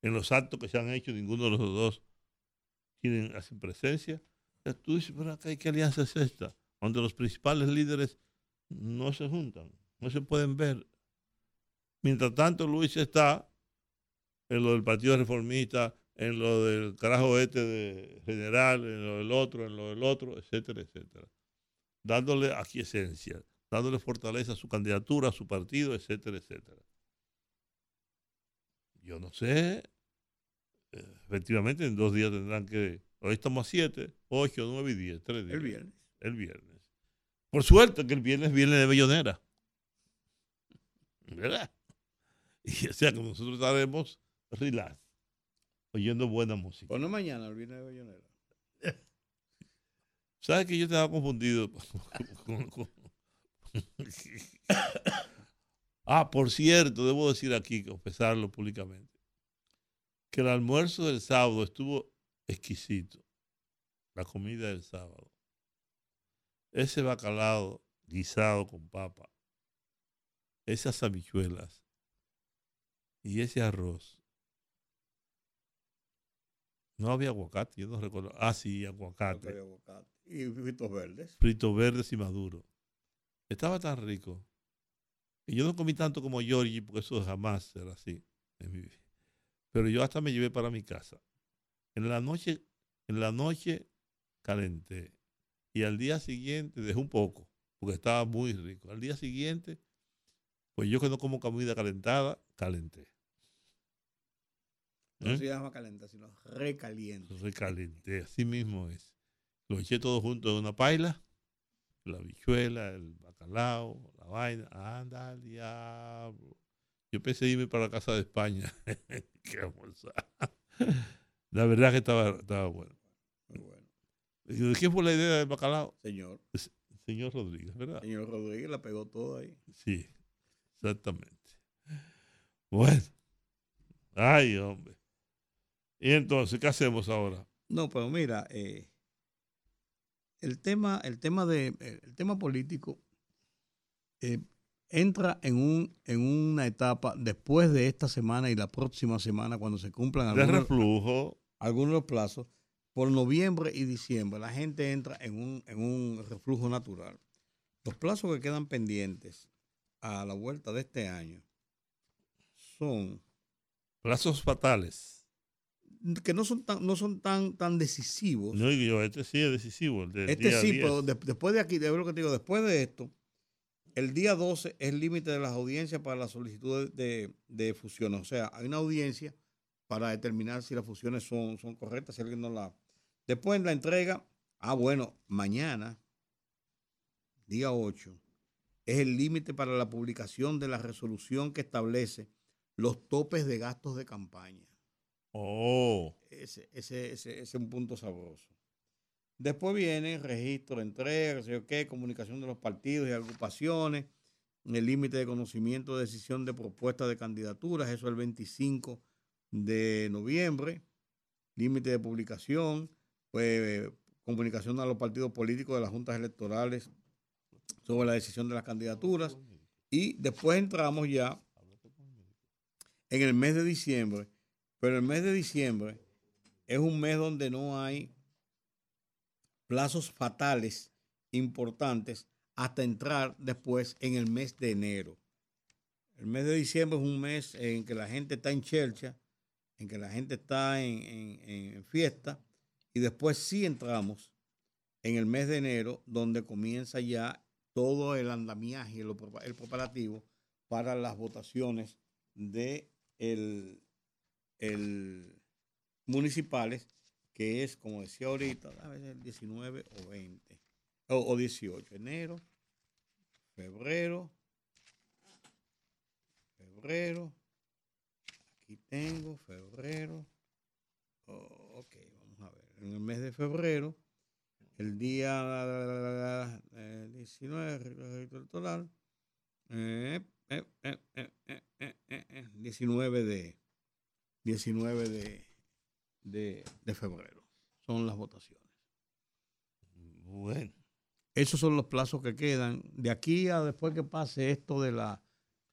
En los actos que se han hecho, ninguno de los dos tienen, hacen presencia tú dices, pero acá, ¿qué alianza es esta? Donde los principales líderes no se juntan, no se pueden ver. Mientras tanto, Luis está en lo del Partido Reformista, en lo del carajo este de general, en lo del otro, en lo del otro, etcétera, etcétera. Dándole aquí esencia, dándole fortaleza a su candidatura, a su partido, etcétera, etcétera. Yo no sé, eh, efectivamente en dos días tendrán que Hoy estamos a 7, 8, 9 y 10, 3 días. El viernes. El viernes. Por suerte que el viernes viene de Bellonera. ¿Verdad? Y o sea que nosotros estaremos relax, oyendo buena música. ¿O no mañana el viernes de Bellonera? ¿Sabes que yo estaba confundido? ah, por cierto, debo decir aquí, confesarlo públicamente, que el almuerzo del sábado estuvo exquisito. La comida del sábado. Ese bacalao guisado con papa. Esas habichuelas. Y ese arroz. No había aguacate, yo no recuerdo. Ah, sí, aguacate. Y fritos verdes. Fritos verdes y maduros. Estaba tan rico. Y yo no comí tanto como Georgie, porque eso jamás será así en mi vida. Pero yo hasta me llevé para mi casa. En la noche, en la noche calenté. Y al día siguiente dejé un poco, porque estaba muy rico. Al día siguiente, pues yo que no como comida calentada, calenté. No ¿Eh? se llama calentar, sino recaliente. Recalenté, así mismo es. Lo eché todo junto en una paila, la bichuela, el bacalao, la vaina. Anda al diablo. Yo pensé irme para la casa de España. Qué. La verdad que estaba, estaba bueno. Bueno. ¿De quién fue la idea del bacalao? Señor. señor Rodríguez, ¿verdad? Señor Rodríguez la pegó todo ahí. Sí, exactamente. Bueno. Ay, hombre. Y entonces, ¿qué hacemos ahora? No, pero mira, eh, el tema, el tema de, el tema político eh, entra en, un, en una etapa después de esta semana y la próxima semana, cuando se cumplan algunos, reflujo. algunos plazos, por noviembre y diciembre, la gente entra en un, en un reflujo natural. Los plazos que quedan pendientes a la vuelta de este año son... Plazos fatales. Que no son tan, no son tan, tan decisivos. No, yo, este sí es decisivo. este sí, pero después de aquí, de lo que te digo, después de esto, el día 12 es el límite de las audiencias para la solicitud de, fusiones. O sea, hay una audiencia para determinar si las fusiones son, son correctas, si alguien no la... Después en la entrega, ah, bueno, mañana, día 8, es el límite para la publicación de la resolución que establece los topes de gastos de campaña. Oh. Ese, ese, ese es un punto sabroso. Después viene registro de entrega, qué, comunicación de los partidos y agrupaciones, el límite de conocimiento de decisión de propuestas de candidaturas, eso el 25 de noviembre, límite de publicación, pues, comunicación a los partidos políticos de las juntas electorales sobre la decisión de las candidaturas. Y después entramos ya en el mes de diciembre, pero el mes de diciembre es un mes donde no hay plazos fatales importantes hasta entrar después en el mes de enero. El mes de diciembre es un mes en que la gente está en chelcha, en que la gente está en, fiesta, y después sí entramos en el mes de enero, donde comienza ya todo el andamiaje, el, el preparativo para las votaciones de el, municipales que es, como decía ahorita, a veces el 19 o 20, o, 18, enero, febrero, febrero, aquí tengo febrero, oh, ok, vamos a ver, en el mes de febrero, el día eh, 19 electoral, eh, eh, 19 de 19 de, de, de febrero son las votaciones. Bueno. Esos son los plazos que quedan. De aquí a después que pase esto de la,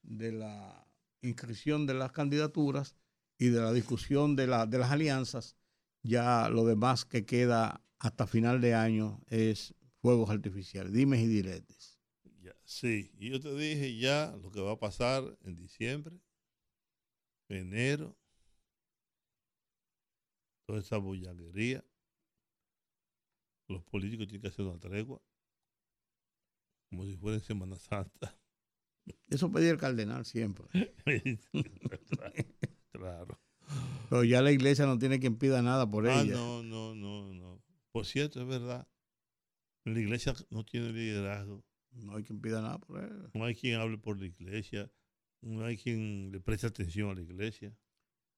de la inscripción de las candidaturas y de la discusión de, la, de las alianzas, ya lo demás que queda hasta final de año es fuegos artificiales, dimes y diretes. Ya, sí, y yo te dije ya lo que va a pasar en diciembre, enero, toda esa bullanguería. Los políticos tienen que hacer una tregua, como si fuera en Semana Santa. Eso pedía el cardenal siempre. claro. Pero ya la iglesia no tiene quien pida nada por ah, ella. No, no, no, no. Por cierto, es verdad. La iglesia no tiene liderazgo. No hay quien pida nada por ella. No hay quien hable por la iglesia. No hay quien le preste atención a la iglesia.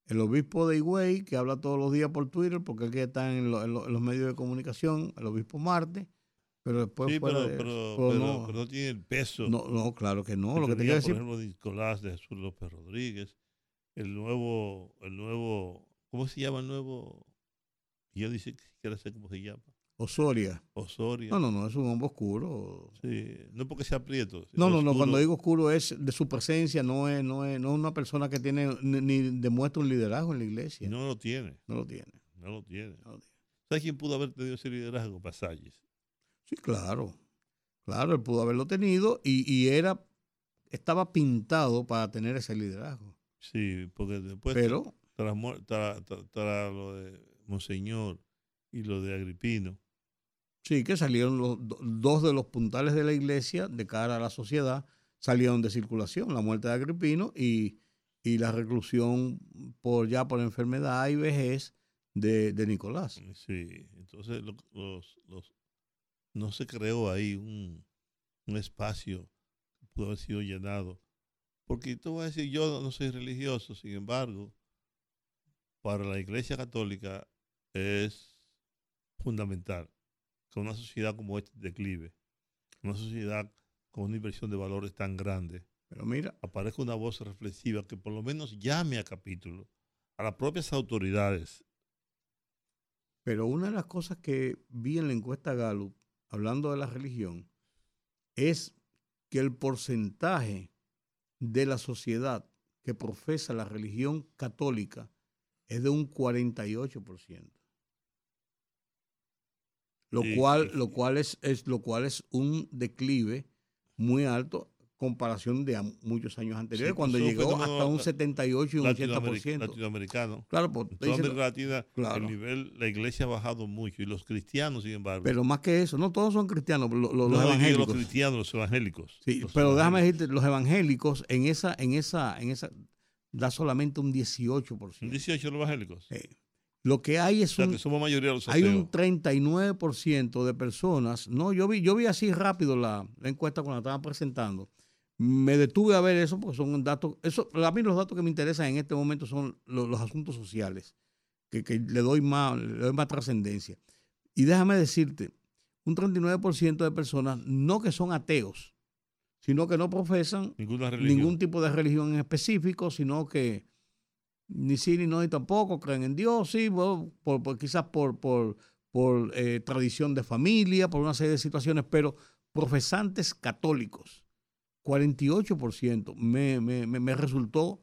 El obispo de Higüey, que habla todos los días por Twitter, porque él está en, lo, en, lo, en los medios de comunicación, el obispo Marte, pero después sí, pero, de- pero, pero no. pero no tiene el peso. No, no, claro que no. Lo que te quiero decir, por ejemplo, Nicolás de Jesús López Rodríguez, el nuevo, el nuevo, ¿cómo se llama el nuevo? Yo dice que siquiera sé cómo se llama. Osoria. Osorio. No, no, no, es un hombre oscuro. Sí, no porque sea prieto. No, no, no, cuando digo oscuro es de su presencia, no es, no es, no es una persona que tiene ni, ni demuestra un liderazgo en la iglesia. No, lo tiene, lo tiene. no lo tiene. no lo tiene. ¿Sabes quién pudo haber tenido ese liderazgo? Pasalles. Sí, claro. Claro, él pudo haberlo tenido y, y era, estaba pintado para tener ese liderazgo. Sí, porque después, Pero, tras, muer- tras- tras- tras lo de Monseñor y lo de Agripino, sí, que salieron los do- dos de los puntales de la iglesia de cara a la sociedad, salieron de circulación, la muerte de Agripino y, y la reclusión por ya por enfermedad y vejez de, de Nicolás. Sí, entonces lo- los, los, no se creó ahí un, un espacio que pudo haber sido llenado. Porque tú vas a decir, yo no soy religioso, sin embargo, para la Iglesia Católica es fundamental que una sociedad como esta declive, una sociedad con una inversión de valores tan grande, Pero mira, aparezca una voz reflexiva que por lo menos llame a capítulo a las propias autoridades Pero una de las cosas que vi en la encuesta Gallup, hablando de la religión, es que el porcentaje de la sociedad que profesa la religión católica es de un 48%. Lo Sí, cual, sí, lo sí. cual es, es- lo cual es un declive muy alto comparación de a muchos años anteriores, Sí, cuando pues, llegó hasta un la- 78 y un latinoameric- 80%. latinoamericanos. Claro, pues, toda dicen- América Latina, Claro. el nivel, la iglesia ha bajado mucho y los cristianos, sin embargo, Pero más que eso, no todos son cristianos, lo- lo- no los evangélicos. los cristianos, los evangélicos. Sí, los pero déjame decirte, los evangélicos en esa, en esa, en esa, da solamente un 18%. Son 18 los evangélicos. Eh, lo que hay es un, mayoría los hay un 39% de personas, no, yo vi, yo vi así rápido la, la encuesta cuando la estaban presentando. Me detuve a ver eso porque son datos, eso, a mí los datos que me interesan en este momento son lo- los, asuntos sociales, que, que le doy más, le doy más trascendencia. Y déjame decirte, un 39% de personas no que son ateos, sino que no profesan ningún tipo de religión en específico, sino que ni sí ni no ni tampoco creen en Dios, sí, bueno, por, por- quizás por, por, por eh, tradición de familia, por una serie de situaciones, pero profesantes católicos, 48%, me, me, me, me resultó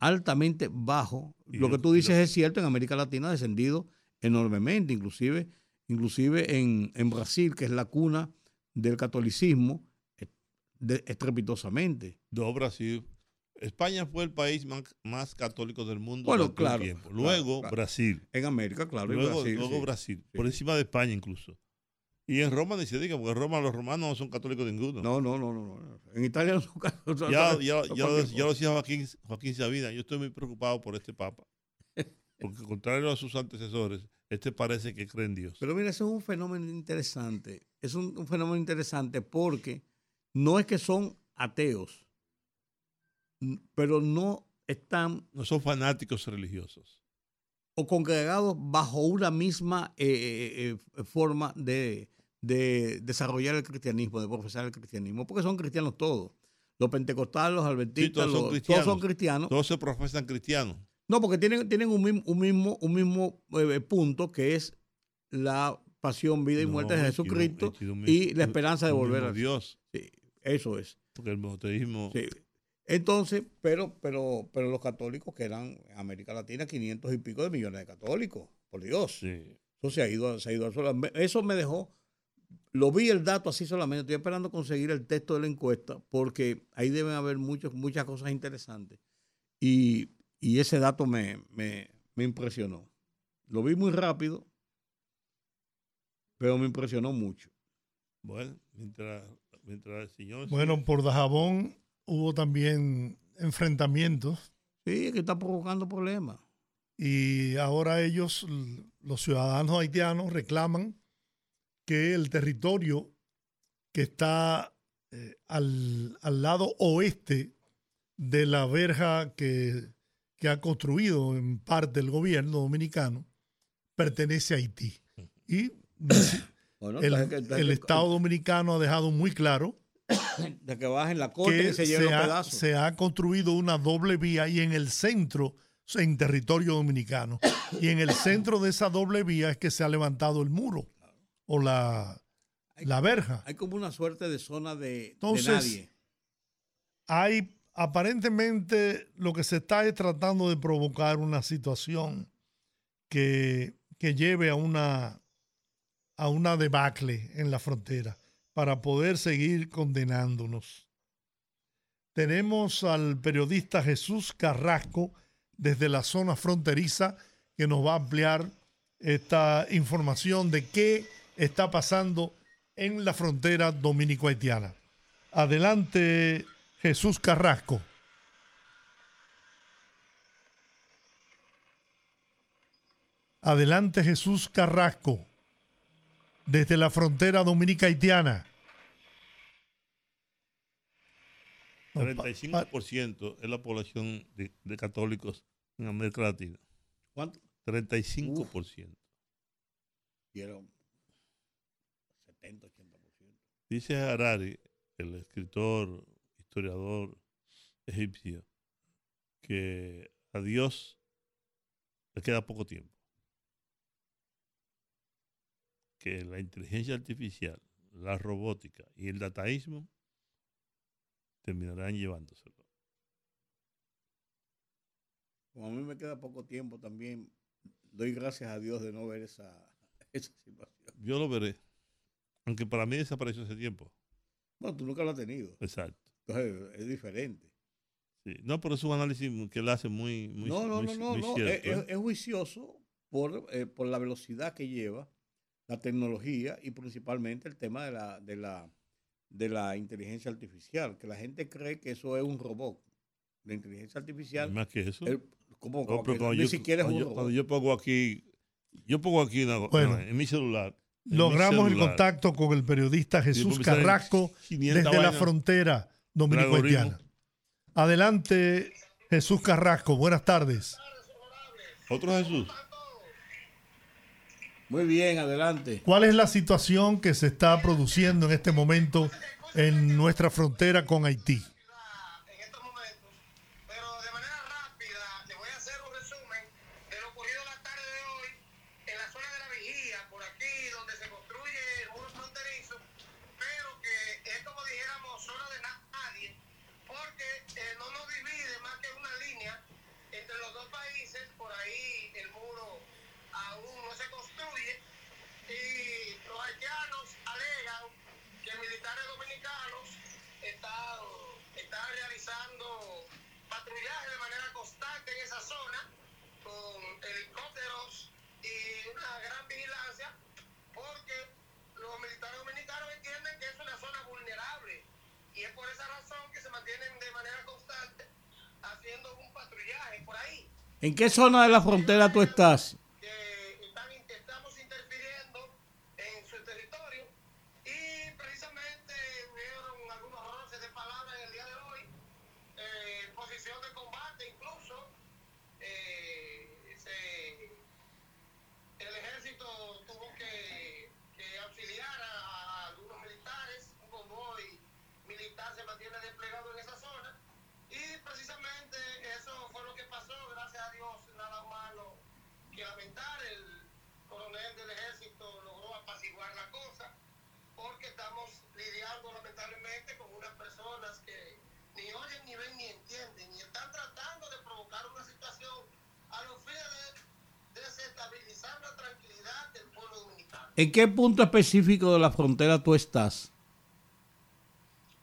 altamente bajo. Lo que tú dices es cierto, en América Latina ha descendido enormemente, inclusive, inclusive en, en Brasil, que es la cuna del catolicismo, eh, estrepitosamente. No, Brasil. España fue el país más, más católico del mundo Bueno, claro, tiempo. Luego claro. Brasil. En América, claro. luego Brasil, luego sí. Brasil. sí. Por encima de España incluso. Y en Roma ni se diga, porque en Roma los romanos no son católicos ninguno. No, no, no, no, no. En Italia no son católicos. ya, ya, ya, lo, ya decía Joaquín, Joaquín Sabina, yo estoy muy preocupado por este papa. Porque contrario a sus antecesores, este parece que cree en Dios. Pero mira, eso es un fenómeno interesante. Es un, un fenómeno interesante porque no es que son ateos, pero no están... No son fanáticos religiosos. O congregados bajo una misma eh, eh, eh, forma de, desarrollar el cristianismo, de profesar el cristianismo, porque son cristianos todos. Los pentecostales, los adventistas, todos, son cristianos. Todos se profesan cristianos. No, porque tienen, tienen un, mismo, un mismo, punto que es la pasión, vida y muerte de Jesucristo y la esperanza de volver a Dios. Sí, eso es. Porque el monoteísmo. Sí. Entonces, pero, pero, pero los católicos, que eran en América Latina 500 y pico de millones de católicos, por Dios. Sí. Eso se ha ido, se ha ido Eso me dejó, lo vi el dato así solamente, estoy esperando conseguir el texto de la encuesta, porque ahí deben haber muchos, muchas cosas interesantes. Y, ese dato me, me, me impresionó. Lo vi muy rápido, pero me impresionó mucho. Bueno, mientras, mientras el señor... Bueno, por Dajabón hubo también enfrentamientos. Sí, que está provocando problemas. Y ahora ellos, los ciudadanos haitianos, reclaman que el territorio que está eh, al, lado oeste de la verja que, que ha construido en parte el gobierno dominicano pertenece a Haití. Y el, Estado Dominicano ha dejado muy claro de que bajen la que se, ha, construido una doble vía y en el centro, en territorio dominicano, y en el centro de esa doble vía es que se ha levantado el muro o la, la verja. Hay como una suerte de zona de, Entonces, nadie. Hay aparentemente lo que se está es tratando de provocar una situación que, que lleve a una a una debacle en la frontera para poder seguir condenándonos. Tenemos al periodista Jesús Carrasco desde la zona fronteriza que nos va a ampliar esta información de qué está pasando en la frontera dominico-haitiana. Adelante, Jesús Carrasco. Adelante, Jesús Carrasco desde la frontera dominica-haitiana. 35% es la población de, católicos en América Latina. ¿Cuánto? 35%. Quiero 70, 80%. Dice Harari, el escritor, historiador egipcio, que a Dios le queda poco tiempo que la inteligencia artificial, la robótica y el dataísmo terminarán llevándoselo. Como a mí me queda poco tiempo también, doy gracias a Dios de no ver esa, situación. Yo lo veré. Aunque para mí desapareció hace tiempo. Bueno, tú nunca lo has tenido. Exacto. Entonces es diferente. Sí. No, pero es un análisis que él hace muy, muy No, no, no, no, no. ¿eh? Es, juicioso por, eh, por la velocidad que lleva la tecnología y principalmente el tema de la, de la, de la inteligencia artificial, que la gente cree que eso es un robot. La inteligencia artificial. Más que eso. como, ni siquiera es un robot. Cuando yo pongo aquí, yo pongo aquí en mi celular. Logramos el contacto con el periodista Jesús Carrasco desde la frontera dominico-haitiana. Adelante, Jesús Carrasco. Buenas tardes. Otro Jesús. Muy bien, adelante. ¿Cuál es la situación que se está produciendo en este momento en nuestra frontera con Haití? ¿En qué zona de la frontera tú estás? ni oyen, ni ven, ni entienden, y están tratando de provocar una situación a los fines de desestabilizar la tranquilidad del pueblo dominicano. ¿En qué punto específico de la frontera tú estás?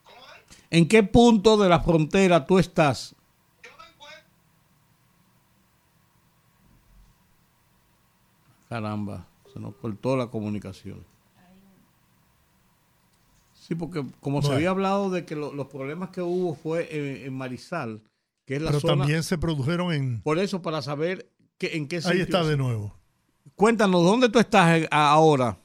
¿Cómo es? ¿En qué punto de la frontera tú estás? Yo me encuentro... Caramba, se nos cortó la comunicación. Sí, porque como se había hablado de que lo- los problemas que hubo fue en, en Marizal, que es la Pero zona... también se produjeron en... Por eso, para saber que, en qué sitio... Ahí está de nuevo. Cuéntanos, ¿dónde tú estás eh, ahora?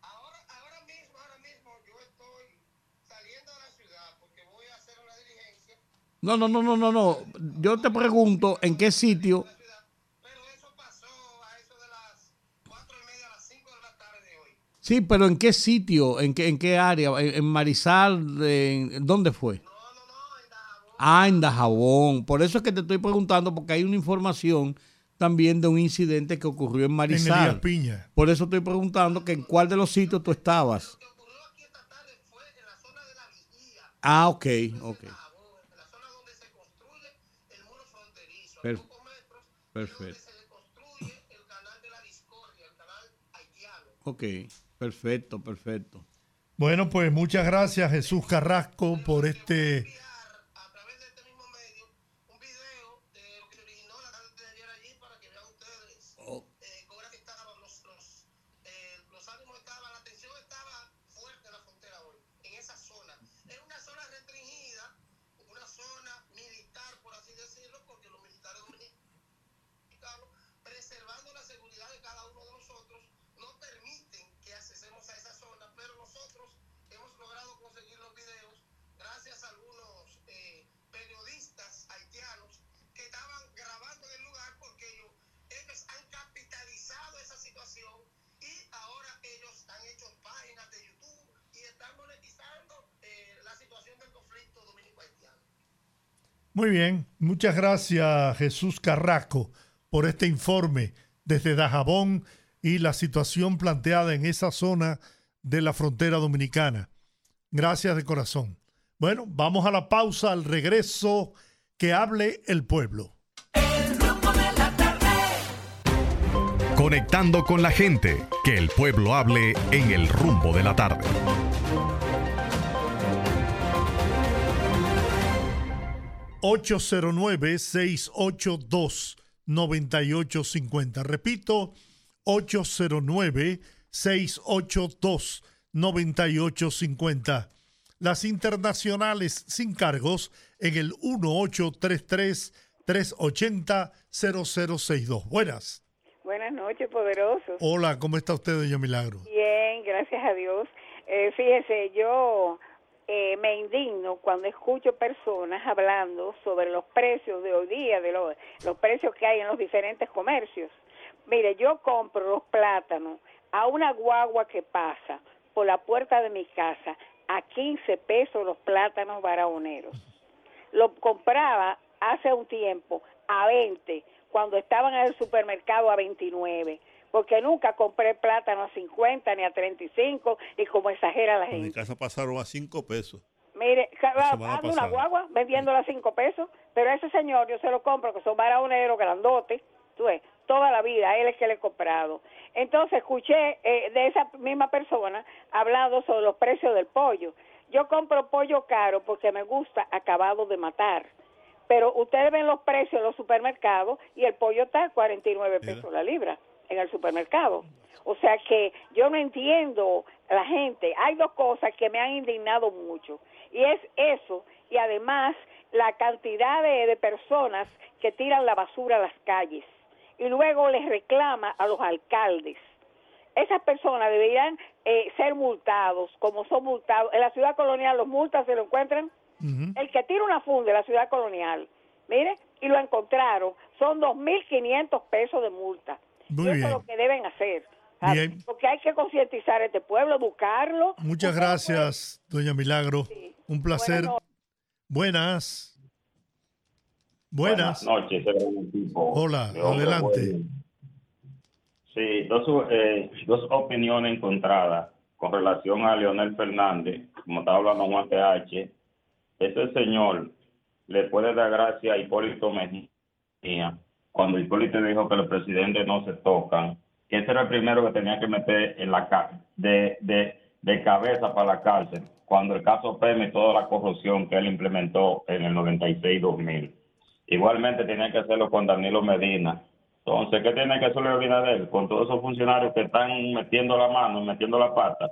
Ahora, ahora mismo, ahora mismo, yo estoy saliendo de la ciudad porque voy a hacer una diligencia No, no, no, no, no, no. Yo te pregunto, ¿en qué sitio? en la ciudad, pero eso pasó a eso de las cuatro y media a las 5 de la tarde de hoy. Sí, pero ¿en qué sitio? ¿En qué, en qué área? ¿En, en Marizal? ¿En- ¿Dónde fue? No, no, no, en Dajabón. Ah, en Dajabón. Por eso es que te estoy preguntando, porque hay una información también de un incidente que ocurrió en En Elías Marizal. Piña. Por eso estoy preguntando que en cuál de los sitios tú estabas. Lo que ocurrió aquí esta tarde fue en la zona de la vigía, Ah, ok, ok. en Dajabón, en la zona donde se construye el muro fronterizo, a pocos metros, perfecto. donde se le construye el canal de la discordia, el canal haitiano. Ok, perfecto, perfecto. Bueno, pues muchas gracias Jesús Carrasco por este... están monetizando eh, la situación del conflicto dominico-haitiano. Muy bien, muchas gracias Jesús Carrasco por este informe desde Dajabón y la situación planteada en esa zona de la frontera dominicana. Gracias de corazón. Bueno, vamos a la pausa, al regreso, que hable el pueblo. Conectando con la gente, que el pueblo hable en el rumbo de la tarde. ...809-682-9850. Repito, 809-682-9850. Las internacionales sin cargos en el 1833-380-0062. Buenas. Buenas noches, poderosos. Hola, ¿cómo está usted, doña Milagro? Bien, gracias a Dios. Eh, fíjese, yo eh, me indigno cuando escucho personas hablando sobre los precios de hoy día, de los, los precios que hay en los diferentes comercios. Mire, yo compro los plátanos a una guagua que pasa por la puerta de mi casa a 15 pesos los plátanos barahoneros. Lo compraba hace un tiempo a 20 cuando estaban en el supermercado a 29 porque nunca compré plátano a 50 ni a 35 y como exagera la En mi gente. casa pasaron a 5 pesos. Mire, semana ando una guagua vendiéndola a 5 pesos, pero a ese señor yo se lo compro, que son barahoneros, grandotes, tú ves, toda la vida, a él es que le he comprado. Entonces escuché eh, de esa misma persona hablando sobre los precios del pollo. Yo compro pollo caro porque me gusta acabado de matar. Pero ustedes ven los precios en los supermercados y el pollo está a 49 Mira. pesos la libra en el supermercado. O sea que yo no entiendo la gente. Hay dos cosas que me han indignado mucho. Y es eso. Y además la cantidad de, de personas que tiran la basura a las calles. Y luego les reclama a los alcaldes. Esas personas deberían eh, ser multados, como son multados. En la ciudad colonial los multas se lo encuentran el que tira una funda en la ciudad colonial, mire, y lo encontraron, son 2.500 pesos de multa. Muy y eso bien. es lo que deben hacer. ¿sabe? Bien. Porque hay que concientizar a este pueblo, educarlo. Muchas gracias, doña Milagro. Sí. Un placer. Buenas Buenas. Buenas. noches. Hola, adelante. Sí, dos, eh, dos opiniones encontradas con relación a Leonel Fernández, como estaba hablando Juan TH. Ese señor le puede dar gracias a Hipólito Mejía cuando Hipólito dijo que los presidentes no se tocan, que ese era el primero que tenía que meter en la ca- de, de, cabeza para la cárcel, cuando el caso PEME y toda la corrupción que él implementó en el 96-2000. Igualmente tenía que hacerlo con Danilo Medina. Entonces, ¿qué tiene que hacer Abinader con todos esos funcionarios que están metiendo la mano y metiendo la pata?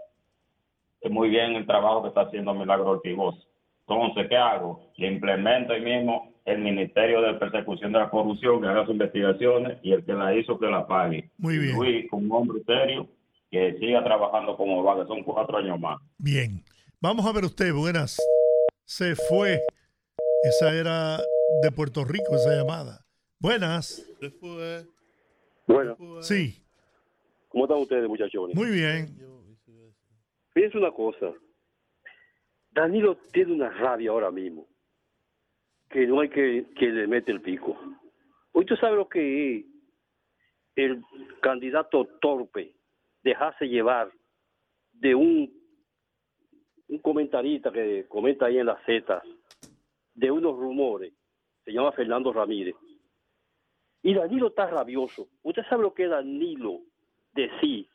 Muy bien el trabajo que está haciendo Milagro Ortigosa. Entonces, ¿qué hago? Le implemento ahí mismo el Ministerio de Persecución de la Corrupción, que haga sus investigaciones y el que la hizo, que la pague. Muy bien. Luis, un hombre serio, que siga trabajando como va, que son cuatro años más. Bien. Vamos a ver usted, buenas. Se fue. Esa era de Puerto Rico, esa llamada. Buenas. Se fue. Bueno, Sí, ¿cómo están ustedes, muchachones? muy bien. Fíjense una cosa. Danilo tiene una rabia ahora mismo. Que no hay que, que le mete el pico. Hoy tú sabes lo que el candidato torpe dejarse llevar de un, un comentarista que comenta ahí en las zetas de unos rumores. Se llama Fernando Ramírez. Y Danilo está rabioso. Usted sabe lo que Danilo decir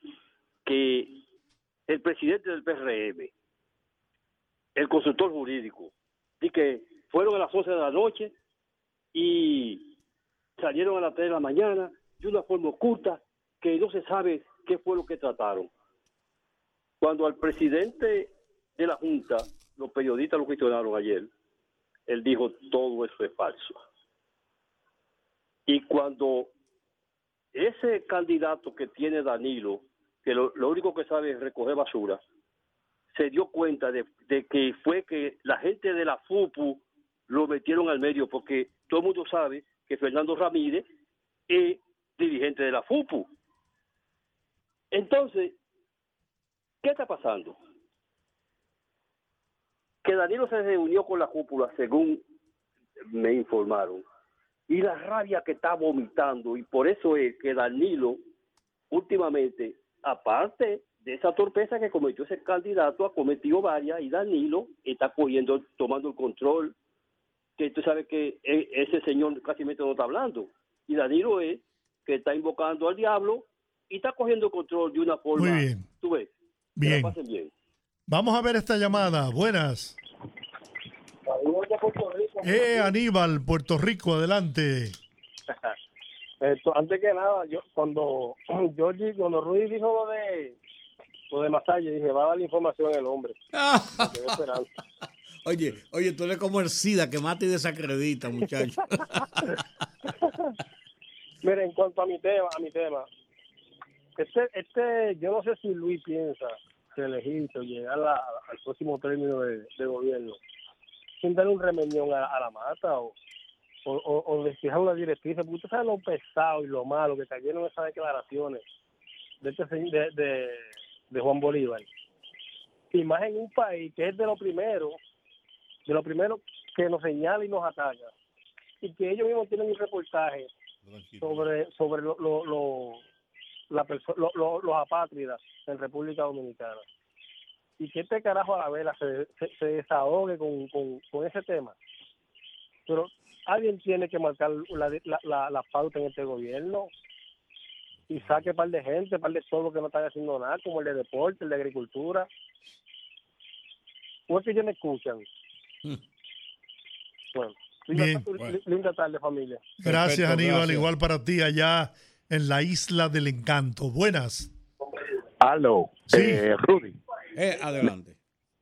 que el presidente del PRM, el consultor jurídico, y que fueron a las 11 de la noche y salieron a las 3 de la mañana de una forma oculta que no se sabe qué fue lo que trataron. Cuando al presidente de la Junta, los periodistas lo cuestionaron ayer, él dijo todo eso es falso. Y cuando ese candidato que tiene Danilo, que lo, lo único que sabe es recoger basura, se dio cuenta de, de que fue que la gente de la FUPU lo metieron al medio, porque todo el mundo sabe que Fernando Ramírez es dirigente de la FUPU. Entonces, ¿qué está pasando? Que Danilo se reunió con la cúpula, según me informaron, y la rabia que está vomitando, y por eso es que Danilo últimamente, aparte de esa torpeza que cometió ese candidato, ha cometido varias, y Danilo está cogiendo, tomando el control, que tú sabes que e- ese señor casi no está hablando, y Danilo es que está invocando al diablo y está cogiendo control de una forma, Muy bien. tú ves, Bien. pasen bien. Vamos a ver esta llamada. Buenas. Eh, Aníbal, Puerto Rico, adelante. Esto, antes que nada, yo cuando Georgie, cuando Rudy dijo lo de lo de Masalle, dije, va a dar la información el hombre. Me quedé esperando. Oye, oye, tú eres como el SIDA que mata y desacredita, muchacho. Mira, en cuanto a mi tema, a mi tema, este, este, yo no sé si Luis piensa que elegirse o llegar a- al próximo término de, gobierno sin darle un remeñón a, la mata o, o, o, o de fijar una directriz, porque usted sabe lo pesado y lo malo que cayeron esas declaraciones de, este, de, de, de Juan Bolívar. Y más en un país que es de lo primero, de lo primero que nos señala y nos ataca. Y que ellos mismos tienen un reportaje sobre sobre lo, lo, la los apátridas en República Dominicana y que este carajo a la vela se, se, se desahogue con, con, con ese tema pero alguien tiene que marcar la, la, la, la pauta en este gobierno y saque par de gente, par de todo que no están haciendo nada, como el de deporte, el de agricultura. ¿O es que ellos me escuchan? Bueno, linda, tarde, familia. Gracias, Perfecto, Aníbal. gracias. Igual para ti allá en la isla del encanto. Buenas. Aló, Sí. eh, Rudy. Eh, adelante.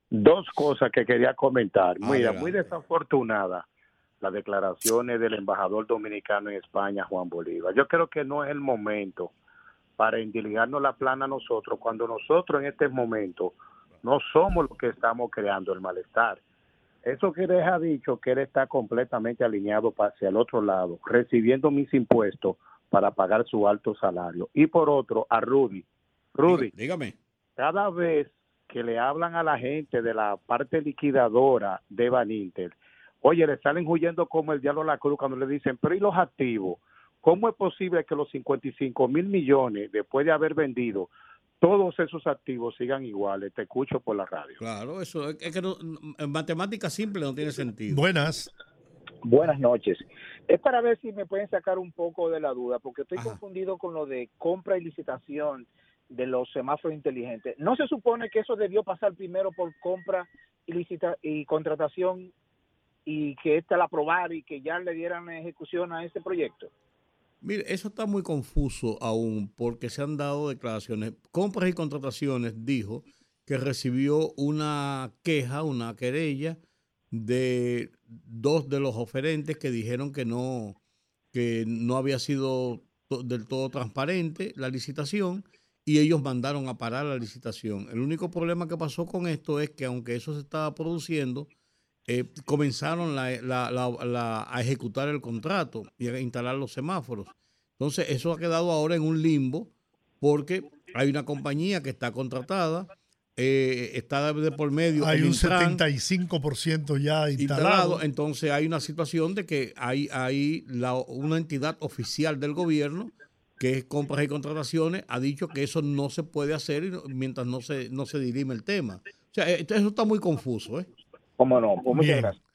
Dos cosas que quería comentar. Mira, Adelante. muy desafortunada las declaraciones del embajador dominicano en España, Juan Bolívar. Yo creo que no es el momento para endilgarnos la plana a nosotros, cuando nosotros en este momento no somos los que estamos creando el malestar. Eso que les ha dicho que él está completamente alineado hacia el otro lado, recibiendo mis impuestos para pagar su alto salario. Y por otro, a Rudy. Rudy, Dígame. cada vez que le hablan a la gente de la parte liquidadora de Baninter, oye, le salen huyendo como el diablo a la cruz cuando le dicen, pero ¿y los activos? ¿Cómo es posible que los 55 mil millones, después de haber vendido, todos esos activos sigan iguales? Te escucho por la radio. Claro, eso es, que no- en matemática simple no tiene sentido. Buenas. Buenas noches. Es para ver si me pueden sacar un poco de la duda, porque estoy confundido con lo de compra y licitación de los semáforos inteligentes. ¿No se supone que eso debió pasar primero por compra y, licita y contratación y que ésta la aprobara y que ya le dieran ejecución a ese proyecto? Mire, eso está muy confuso aún porque se han dado declaraciones. Compras y contrataciones dijo que recibió una queja, una querella de dos de los oferentes que dijeron que no, que no había sido del todo transparente la licitación y ellos mandaron a parar la licitación. El único problema que pasó con esto es que aunque eso se estaba produciendo, eh, comenzaron la- la- la- la- a ejecutar el contrato y a instalar los semáforos. Entonces, eso ha quedado ahora en un limbo porque hay una compañía que está contratada, eh, está de por medio. Hay un Intran 75% ya instalado. instalado. Entonces, hay una situación de que hay, hay la- una entidad oficial del gobierno que es compras y contrataciones, ha dicho que eso no se puede hacer mientras no se, no se dirime el tema. O sea, eh, eso está muy confuso, ¿eh? ¿Cómo no? Pues muchas Bien. gracias.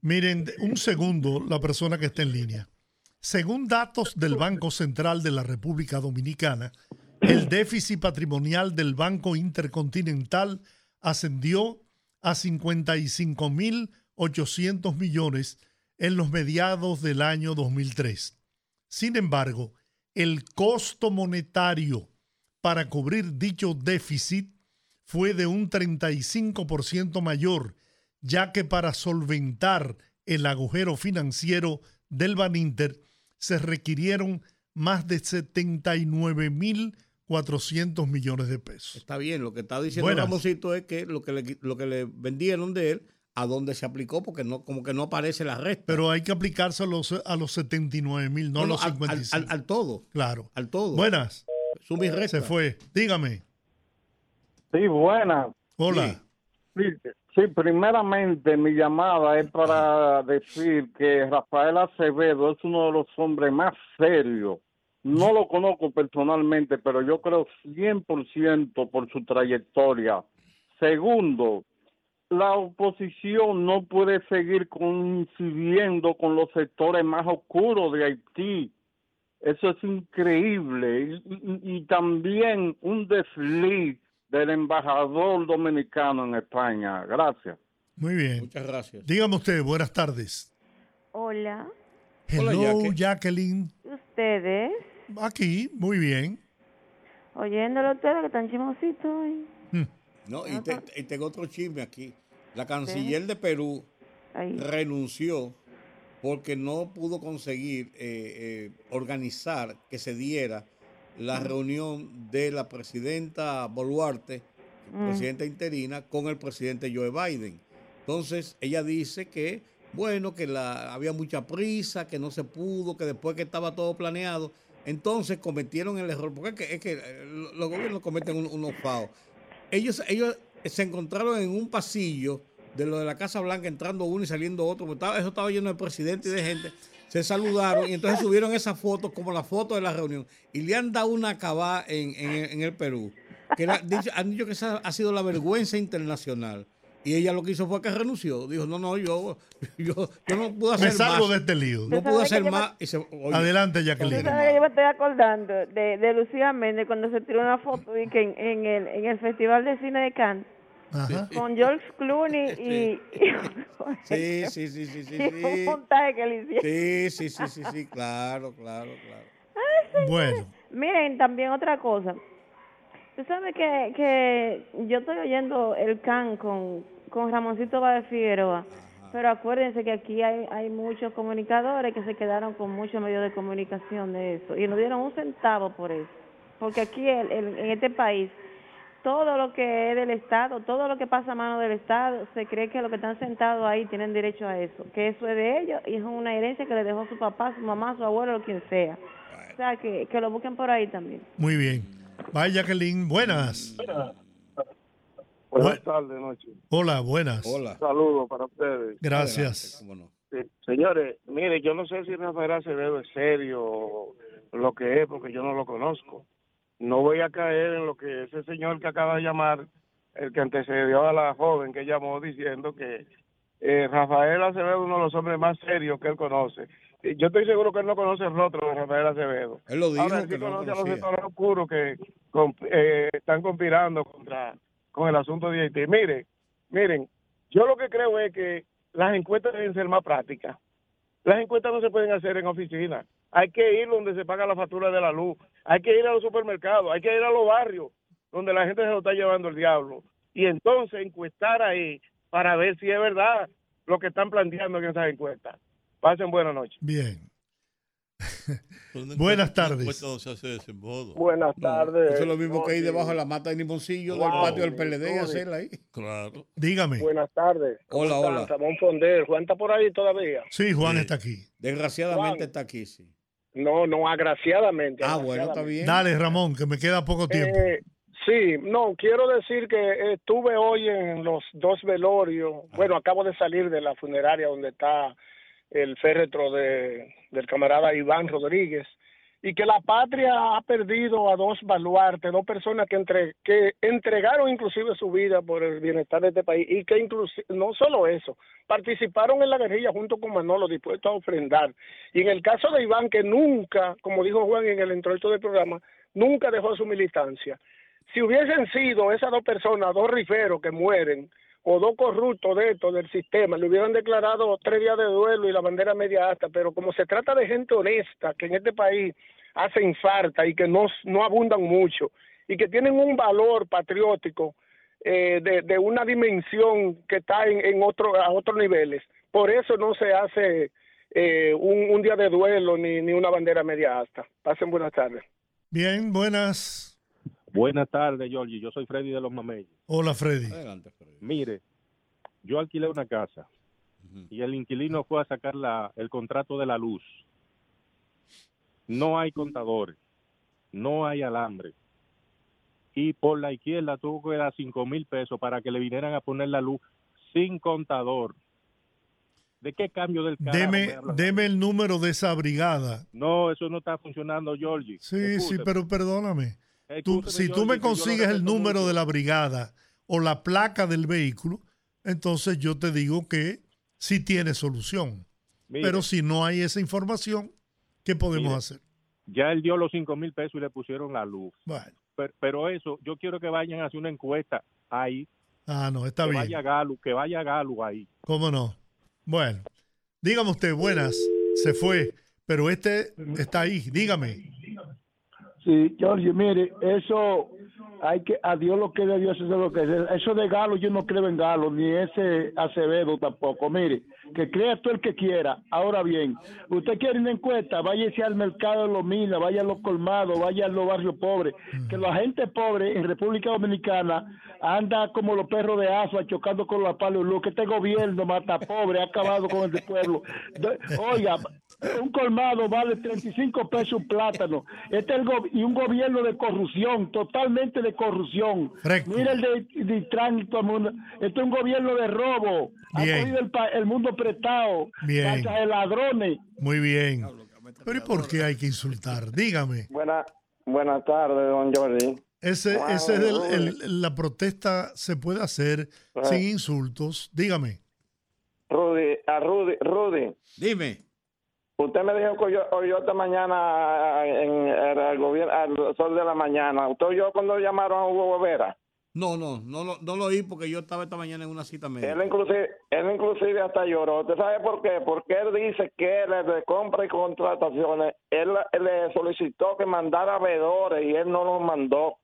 Miren, un segundo, la persona que está en línea. Según datos del Banco Central de la República Dominicana, el déficit patrimonial del Banco Intercontinental ascendió a 55.800 millones en los mediados del año 2003. Sin embargo, el costo monetario para cubrir dicho déficit fue de un 35% mayor, ya que para solventar el agujero financiero del Baninter se requirieron más de 79.400 millones de pesos. Está bien, lo que está diciendo Buenas. Ramosito es que lo que, le, lo que le vendieron de él, a dónde se aplicó, porque no como que no aparece la resta. Pero hay que aplicarse a los, a los 79 mil, no a No, los al- 55. al- al- al todo. Claro. Al todo. Buenas. Resta. Se fue. Dígame. Sí, buenas. Hola. Sí, sí, primeramente mi llamada es para decir que Rafael Acevedo es uno de los hombres más serios. No lo conozco personalmente, pero yo creo 100% por su trayectoria. Segundo, la oposición no puede seguir coincidiendo con los sectores más oscuros de Haití. Eso es increíble. Y, también un desliz del embajador dominicano en España. Gracias. Muy bien. Muchas gracias. Dígame usted, buenas tardes. Hola, Hello, Jacqueline. ustedes, Aquí, muy bien. oyéndolo ustedes que están chimositos hoy. No, y, te- y tengo otro chisme aquí. La canciller de Perú Ahí. renunció porque no pudo conseguir eh, eh, organizar que se diera la reunión de la presidenta Boluarte, Mm. presidenta interina, con el presidente Joe Biden. Entonces, ella dice que, bueno, que la, había mucha prisa, que no se pudo, que después que estaba todo planeado, entonces cometieron el error, porque es que, es que, eh, lo- los gobiernos cometen un- unos faos. Ellos, ellos se encontraron en un pasillo de lo de la Casa Blanca, entrando uno y saliendo otro, porque estaba- eso estaba lleno de presidentes y de gente. Se saludaron y entonces subieron esa foto como la foto de la reunión y le han dado una acabada en, en- en el Perú. Que era- dicho- han dicho que esa ha sido la vergüenza internacional. Y ella lo que hizo fue que renunció. Dijo, no, no, yo, yo, yo no pude hacer Me salgo más. de este lío. No pude hacer yo me- más. y se- oye, Adelante, Jacqueline. que yo me estoy acordando de, de Lucía Méndez cuando se tiró una foto y que en, en el, en el Festival de Cine de Cannes Ajá. con George Clooney y, Sí, sí, sí, sí, sí. y un sí. montaje que le hicieron. Sí, sí, sí, sí, sí, claro, claro, claro. Bueno, Miren, también otra cosa. Tú sabes que, que yo estoy oyendo el can con, con Ramoncito Báez Figueroa, pero acuérdense que aquí hay, hay muchos comunicadores que se quedaron con muchos medios de comunicación de eso y no dieron un centavo por eso. Porque aquí el- el- en este país, todo lo que es del Estado, todo lo que pasa a mano del Estado, se cree que los que están sentados ahí tienen derecho a eso, que eso es de ellos y es una herencia que le dejó su papá, su mamá, su abuelo o quien sea. O sea, que, que lo busquen por ahí también. muy bien. Vaya, Jacqueline, buenas. Buenas tardes, noche. Hola, buenas. Hola. Saludos para ustedes. Gracias. Sí, Señores, mire, yo no sé si Rafael Acevedo es serio o lo que es, porque yo no lo conozco. No voy a caer en lo que ese señor que acaba de llamar, el que antecedió a la joven que llamó diciendo que eh, Rafael Acevedo es uno de los hombres más serios que él conoce. Yo estoy seguro que él no conoce el rostro de Rafael Acevedo. Él lo dijo Ahora, él que sí no lo conoce a los sectores oscuros que eh, están conspirando contra con el asunto de Haití. Mire, miren, yo lo que creo es que las encuestas deben ser más prácticas. Las encuestas no se pueden hacer en oficina. Hay que ir donde se paga la factura de la luz. Hay que ir a los supermercados. Hay que ir a los barrios donde la gente se lo está llevando el diablo. Y entonces encuestar ahí para ver si es verdad lo que están planteando en esas encuestas. Pasen buenas noches. Bien. Buenas tardes. no se hace de ese modo. Buenas tardes. Eso es lo mismo que ir debajo de la mata de limoncillo del Wow, patio del PLD y hacerla ahí. Claro. Dígame. Buenas tardes. ¿Cómo Hola, hola. Ramón Fonder. Juan está por ahí todavía. Sí, Juan está aquí. Desgraciadamente Juan. está aquí, sí. No, no, agraciadamente. Ah, bueno, está bien. Dale, Ramón, que me queda poco tiempo. Eh, sí, no, quiero decir que estuve hoy en los dos velorios. Bueno, acabo de salir de la funeraria donde está el féretro de, del camarada Iván Rodríguez y que la patria ha perdido a dos baluartes, dos personas que, entre, que entregaron inclusive su vida por el bienestar de este país y que inclusive, no solo eso, participaron en la guerrilla junto con Manolo dispuestos a ofrendar. Y en el caso de Iván, que nunca, como dijo Juan en el introito del programa, nunca dejó su militancia. Si hubiesen sido esas dos personas, dos riferos que mueren, o dos corruptos de estos del sistema, le hubieran declarado tres días de duelo y la bandera media hasta, pero como se trata de gente honesta, que en este país hacen falta y que no, no abundan mucho, y que tienen un valor patriótico eh, de, de una dimensión que está en, en otro, a otros niveles, por eso no se hace eh, un, un día de duelo ni, ni una bandera media hasta. Pasen buenas tardes. Bien, buenas. Buenas tardes, Georgie. Yo soy Freddy de los Mameyes. Hola, Freddy. Mire, yo alquilé una casa y el inquilino fue a sacar la, el contrato de la luz. No hay contadores, no hay alambre. Y por la izquierda tuvo que dar cinco mil pesos para que le vinieran a poner la luz sin contador. ¿De qué cambio del carajo Deme, deme el número de esa brigada. No, eso no está funcionando, Georgie. Sí, sí, pero perdóname. Tú- si tú me consigues el número de la brigada o la placa del vehículo, entonces yo te digo que sí tiene solución. Mire. Pero si no hay esa información, ¿qué podemos Mire. hacer? Ya él dio los cinco mil pesos y le pusieron la luz. Bueno. Pero, pero eso, yo quiero que vayan a hacer una encuesta ahí. Ah, no, está que bien. vaya Galo, que vaya Galo ahí. ¿Cómo no? Bueno, dígame usted, buenas, se fue, pero este está ahí, dígame. Sí, George, mire, eso hay que, a Dios lo que de Dios es lo que es. Eso de Galo, yo no creo en Galo, ni ese Acevedo tampoco. Mire, que crea todo el que quiera. Ahora bien, usted quiere una encuesta, váyase al mercado de los minas, vaya a los colmados, vaya a los barrios pobres. Que la gente pobre en República Dominicana anda como los perros de asfalto chocando con la palo luz. Que este gobierno mata pobre, ha acabado con este pueblo. Oiga, un colmado vale 35 pesos un plátano. Este es el go- y un gobierno de corrupción, totalmente de corrupción. Mira el de, de tránsito, mundo. Este es un gobierno de robo. Ha cogido el, el mundo prestado. Bien. De ladrones. Muy bien. Pero ¿y por qué hay que insultar? Dígame. Buena, buenas tardes, don Jordi. Ese, Wow, ese es el- Rudy. el- la protesta se puede hacer sin insultos. Dígame. Rudy, a Rudy, Rudy. Dime. Usted me dijo que yo, oyó esta mañana en el gobierno, al sol de la mañana. ¿Usted oyó cuando llamaron a Hugo Vera? No, no, no, lo- no lo oí porque yo estaba esta mañana en una cita médica. Él inclusive, él inclusive hasta lloró. ¿Usted sabe por qué? Porque él dice que él de compra y contrataciones, él, él le solicitó que mandara veedores y él no los mandó.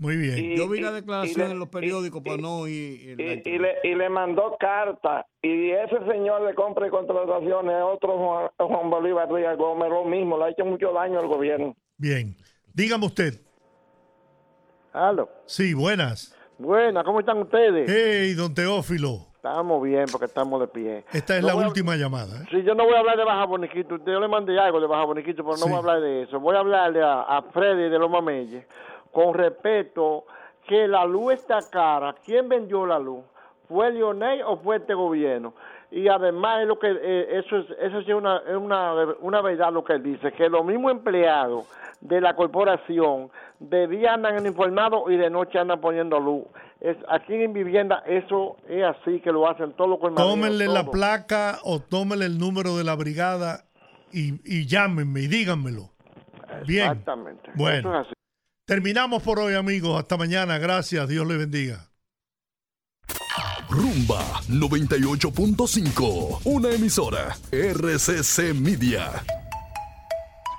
Muy bien. Y- Yo vi la declaración le- en los periódicos, pero no el- y, y le, y le mandó carta. Y ese señor de compra y contrataciones, otro Juan, Juan Bolívar Díaz Gómez, lo mismo, le ha hecho mucho daño al gobierno. Bien. Dígame usted. Aló. Sí, buenas. Buenas, ¿cómo están ustedes? Hey, don Teófilo. Estamos bien porque estamos de pie. Esta es No la a- última llamada. ¿eh? Sí, yo no voy a hablar de Baja Boniquito. Yo le mandé algo de Baja Boniquito, pero no Sí. voy a hablar de eso. Voy a hablarle a, a Freddy de los Mameyes con respeto que la luz está cara. ¿Quién vendió la luz? ¿Fue Lionel o fue este gobierno? Y además es lo que eh, eso es eso es una, una, una verdad lo que él dice, que los mismos empleados de la corporación de día andan informados y de noche andan poniendo luz. Es, aquí en vivienda eso es así que lo hacen todos los colmaderos. Tómenle todo. la placa o tómenle el número de la brigada y, llámenme y díganmelo. Bien. Exactamente. Bueno. Terminamos por hoy, amigos. Hasta mañana. Gracias. Dios les bendiga. Rumba 98.5. Una emisora. RCC Media.